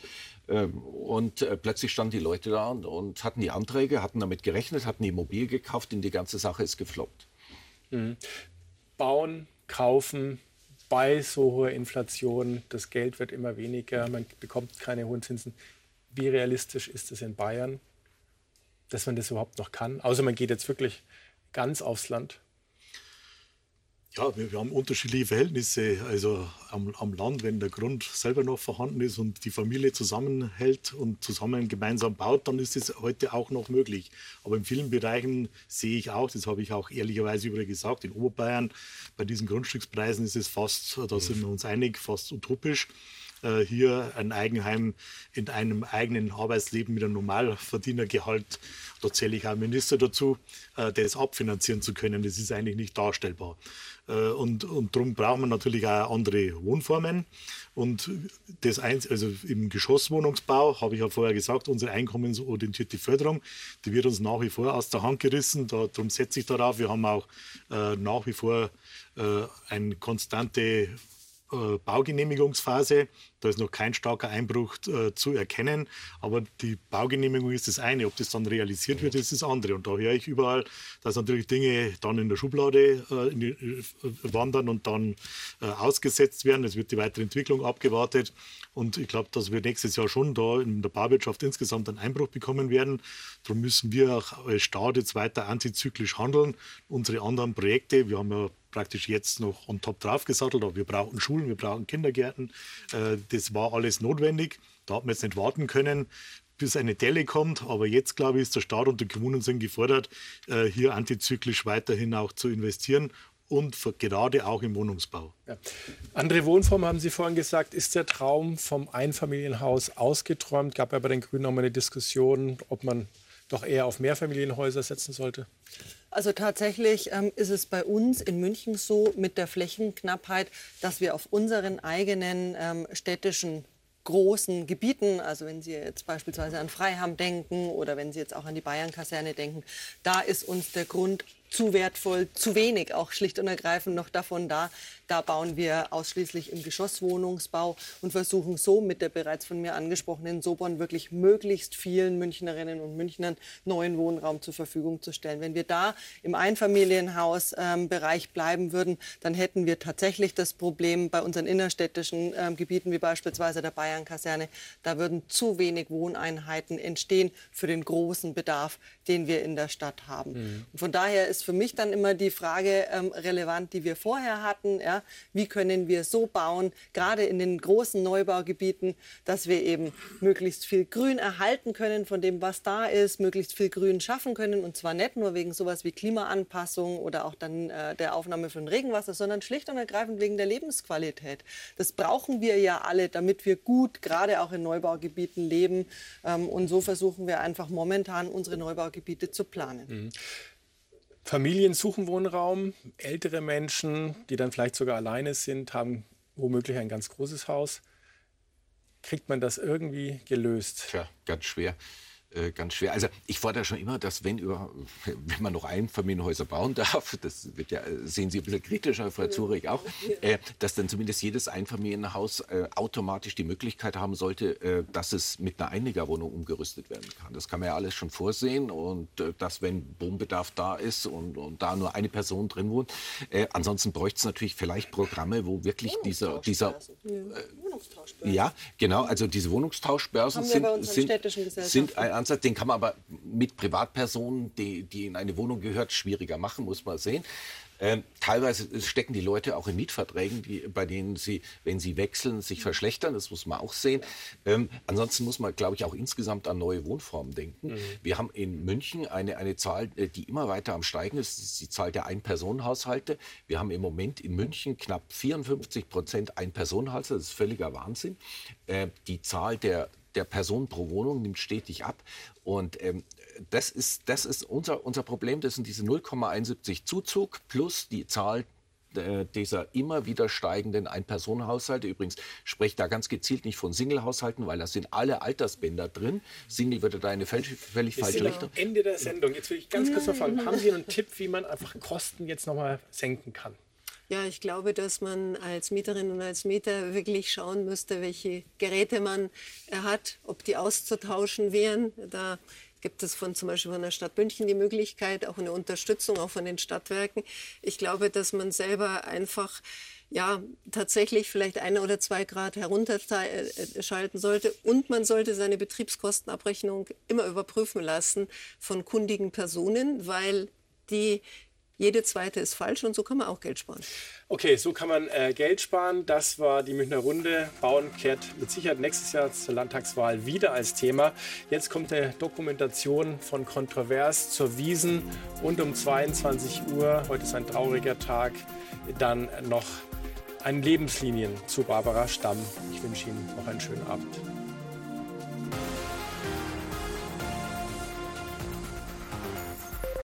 Ähm, und äh, plötzlich standen die Leute da und, und, hatten die Anträge, hatten damit gerechnet, hatten die Immobilie gekauft und die ganze Sache ist gefloppt. Mhm. Bauen, kaufen, bei so hoher Inflation, das Geld wird immer weniger, man bekommt keine hohen Zinsen. Wie realistisch ist es in Bayern, dass man das überhaupt noch kann? Außer man geht jetzt wirklich ganz aufs Land. Ja, wir, wir, haben unterschiedliche Verhältnisse. Also am, am, Land, wenn der Grund selber noch vorhanden ist und die Familie zusammenhält und zusammen gemeinsam baut, dann ist es heute auch noch möglich. Aber in vielen Bereichen sehe ich auch, das habe ich auch ehrlicherweise über gesagt, in Oberbayern bei diesen Grundstückspreisen ist es fast, da sind wir uns einig, fast utopisch. Äh, hier ein Eigenheim in einem eigenen Arbeitsleben mit einem Normalverdienergehalt, da zähle ich auch Minister dazu, äh, das abfinanzieren zu können. Das ist eigentlich nicht darstellbar. Äh, und, und darum braucht man natürlich auch andere Wohnformen. Und das eins, also im Geschosswohnungsbau habe ich ja vorher gesagt, unsere einkommensorientierte Förderung, die wird uns nach wie vor aus der Hand gerissen. Da, darum setze ich darauf. Wir haben auch äh, nach wie vor äh, eine konstante äh, Baugenehmigungsphase. Da ist noch kein starker Einbruch äh, zu erkennen. Aber die Baugenehmigung ist das eine. Ob das dann realisiert wird, ist das andere. Und da höre ich überall, dass natürlich Dinge dann in der Schublade äh, in die, äh, wandern und dann äh, ausgesetzt werden. Es wird die weitere Entwicklung abgewartet. Und ich glaube, dass wir nächstes Jahr schon da in der Bauwirtschaft insgesamt einen Einbruch bekommen werden. Darum müssen wir auch als Staat jetzt weiter antizyklisch handeln. Unsere anderen Projekte, wir haben ja praktisch jetzt noch on top draufgesattelt. Aber wir brauchen Schulen, wir brauchen Kindergärten. Äh, das war alles notwendig. Da hat man jetzt nicht warten können, bis eine Delle kommt. Aber jetzt, glaube ich, ist der Staat und die Kommunen sind gefordert, äh, hier antizyklisch weiterhin auch zu investieren und gerade auch im Wohnungsbau. Ja. Andere Wohnformen, haben Sie vorhin gesagt, ist der Traum vom Einfamilienhaus ausgeträumt? Gab ja bei den Grünen auch mal eine Diskussion, ob man doch eher auf Mehrfamilienhäuser setzen sollte? Also tatsächlich ähm, ist es bei uns in München so mit der Flächenknappheit, dass wir auf unseren eigenen ähm, städtischen großen Gebieten, also wenn Sie jetzt beispielsweise an Freiham denken oder wenn Sie jetzt auch an die Bayern-Kaserne denken, da ist uns der Grund zu wertvoll, zu wenig auch schlicht und ergreifend noch davon da. Da bauen wir ausschließlich im Geschosswohnungsbau und versuchen so mit der bereits von mir angesprochenen Sobon wirklich möglichst vielen Münchnerinnen und Münchnern neuen Wohnraum zur Verfügung zu stellen. Wenn wir da im Einfamilienhausbereich ähm, bleiben würden, dann hätten wir tatsächlich das Problem bei unseren innerstädtischen ähm, Gebieten wie beispielsweise der Bayern-Kaserne, da würden zu wenig Wohneinheiten entstehen für den großen Bedarf, den wir in der Stadt haben. Mhm. Und von daher ist für mich dann immer die Frage ähm, relevant, die wir vorher hatten. Ja? Wie können wir so bauen, gerade in den großen Neubaugebieten, dass wir eben möglichst viel Grün erhalten können von dem, was da ist, möglichst viel Grün schaffen können. Und zwar nicht nur wegen sowas wie Klimaanpassung oder auch dann äh, der Aufnahme von Regenwasser, sondern schlicht und ergreifend wegen der Lebensqualität. Das brauchen wir ja alle, damit wir gut, gerade auch in Neubaugebieten leben. Ähm, und so versuchen wir einfach momentan unsere Neubaugebiete zu planen. Mhm. Familien suchen Wohnraum, ältere Menschen, die dann vielleicht sogar alleine sind, haben womöglich ein ganz großes Haus. Kriegt man das irgendwie gelöst? Tja, ganz schwer. Äh, ganz schwer. Also ich fordere schon immer, dass wenn, über, wenn man noch Einfamilienhäuser bauen darf, das wird ja, sehen Sie ein bisschen kritischer, Frau Zurich auch, äh, dass dann zumindest jedes Einfamilienhaus äh, automatisch die Möglichkeit haben sollte, äh, dass es mit einer Einliegerwohnung umgerüstet werden kann. Das kann man ja alles schon vorsehen und äh, dass, wenn Wohnbedarf da ist und, und, da nur eine Person drin wohnt, äh, ansonsten bräuchte es natürlich vielleicht Programme, wo wirklich dieser, dieser ja, genau, also diese Wohnungstauschbörsen sind, sind, sind ein Ansatz, den kann man aber mit Privatpersonen, die, die in eine Wohnung gehört, schwieriger machen, muss man sehen. Ähm, teilweise stecken die Leute auch in Mietverträgen, die, bei denen sie, wenn sie wechseln, sich verschlechtern. Das muss man auch sehen. Ähm, ansonsten muss man, glaube ich, auch insgesamt an neue Wohnformen denken. Mhm. Wir haben in München eine, eine Zahl, äh, die immer weiter am Steigen ist. Das ist die Zahl der Ein-Personen-Haushalte. Wir haben im Moment in München knapp 54 Prozent Ein-Personen-Haushalte. Das ist völliger Wahnsinn. Äh, die Zahl der der Person pro Wohnung nimmt stetig ab. Und ähm, das ist, das ist unser, unser Problem. Das sind diese 0,71 Zuzug plus die Zahl äh, dieser immer wieder steigenden Ein-Personen-Haushalte. Übrigens spreche da ganz gezielt nicht von Single-Haushalten, weil da sind alle Altersbänder drin. Single würde da eine völlig, völlig falsche Richtung. Am Ende der Sendung. Jetzt will ich ganz kurz noch fragen, haben Sie einen Tipp, wie man einfach Kosten jetzt nochmal senken kann? Ja, ich glaube, dass man als Mieterin und als Mieter wirklich schauen müsste, welche Geräte man hat, ob die auszutauschen wären. Da gibt es von zum Beispiel von der Stadt München die Möglichkeit, auch eine Unterstützung, auch von den Stadtwerken. Ich glaube, dass man selber einfach ja, tatsächlich vielleicht eine oder zwei Grad herunterschalten sollte. Und man sollte seine Betriebskostenabrechnung immer überprüfen lassen von kundigen Personen, weil die jede zweite ist falsch und so kann man auch Geld sparen. Okay, so kann man äh, Geld sparen. Das war die Münchner Runde. Bauen kehrt mit Sicherheit nächstes Jahr zur Landtagswahl wieder als Thema. Jetzt kommt eine Dokumentation von Kontrovers zur Wiesen und um 22 Uhr, heute ist ein trauriger Tag, dann noch ein Lebenslinien zu Barbara Stamm. Ich wünsche Ihnen noch einen schönen Abend.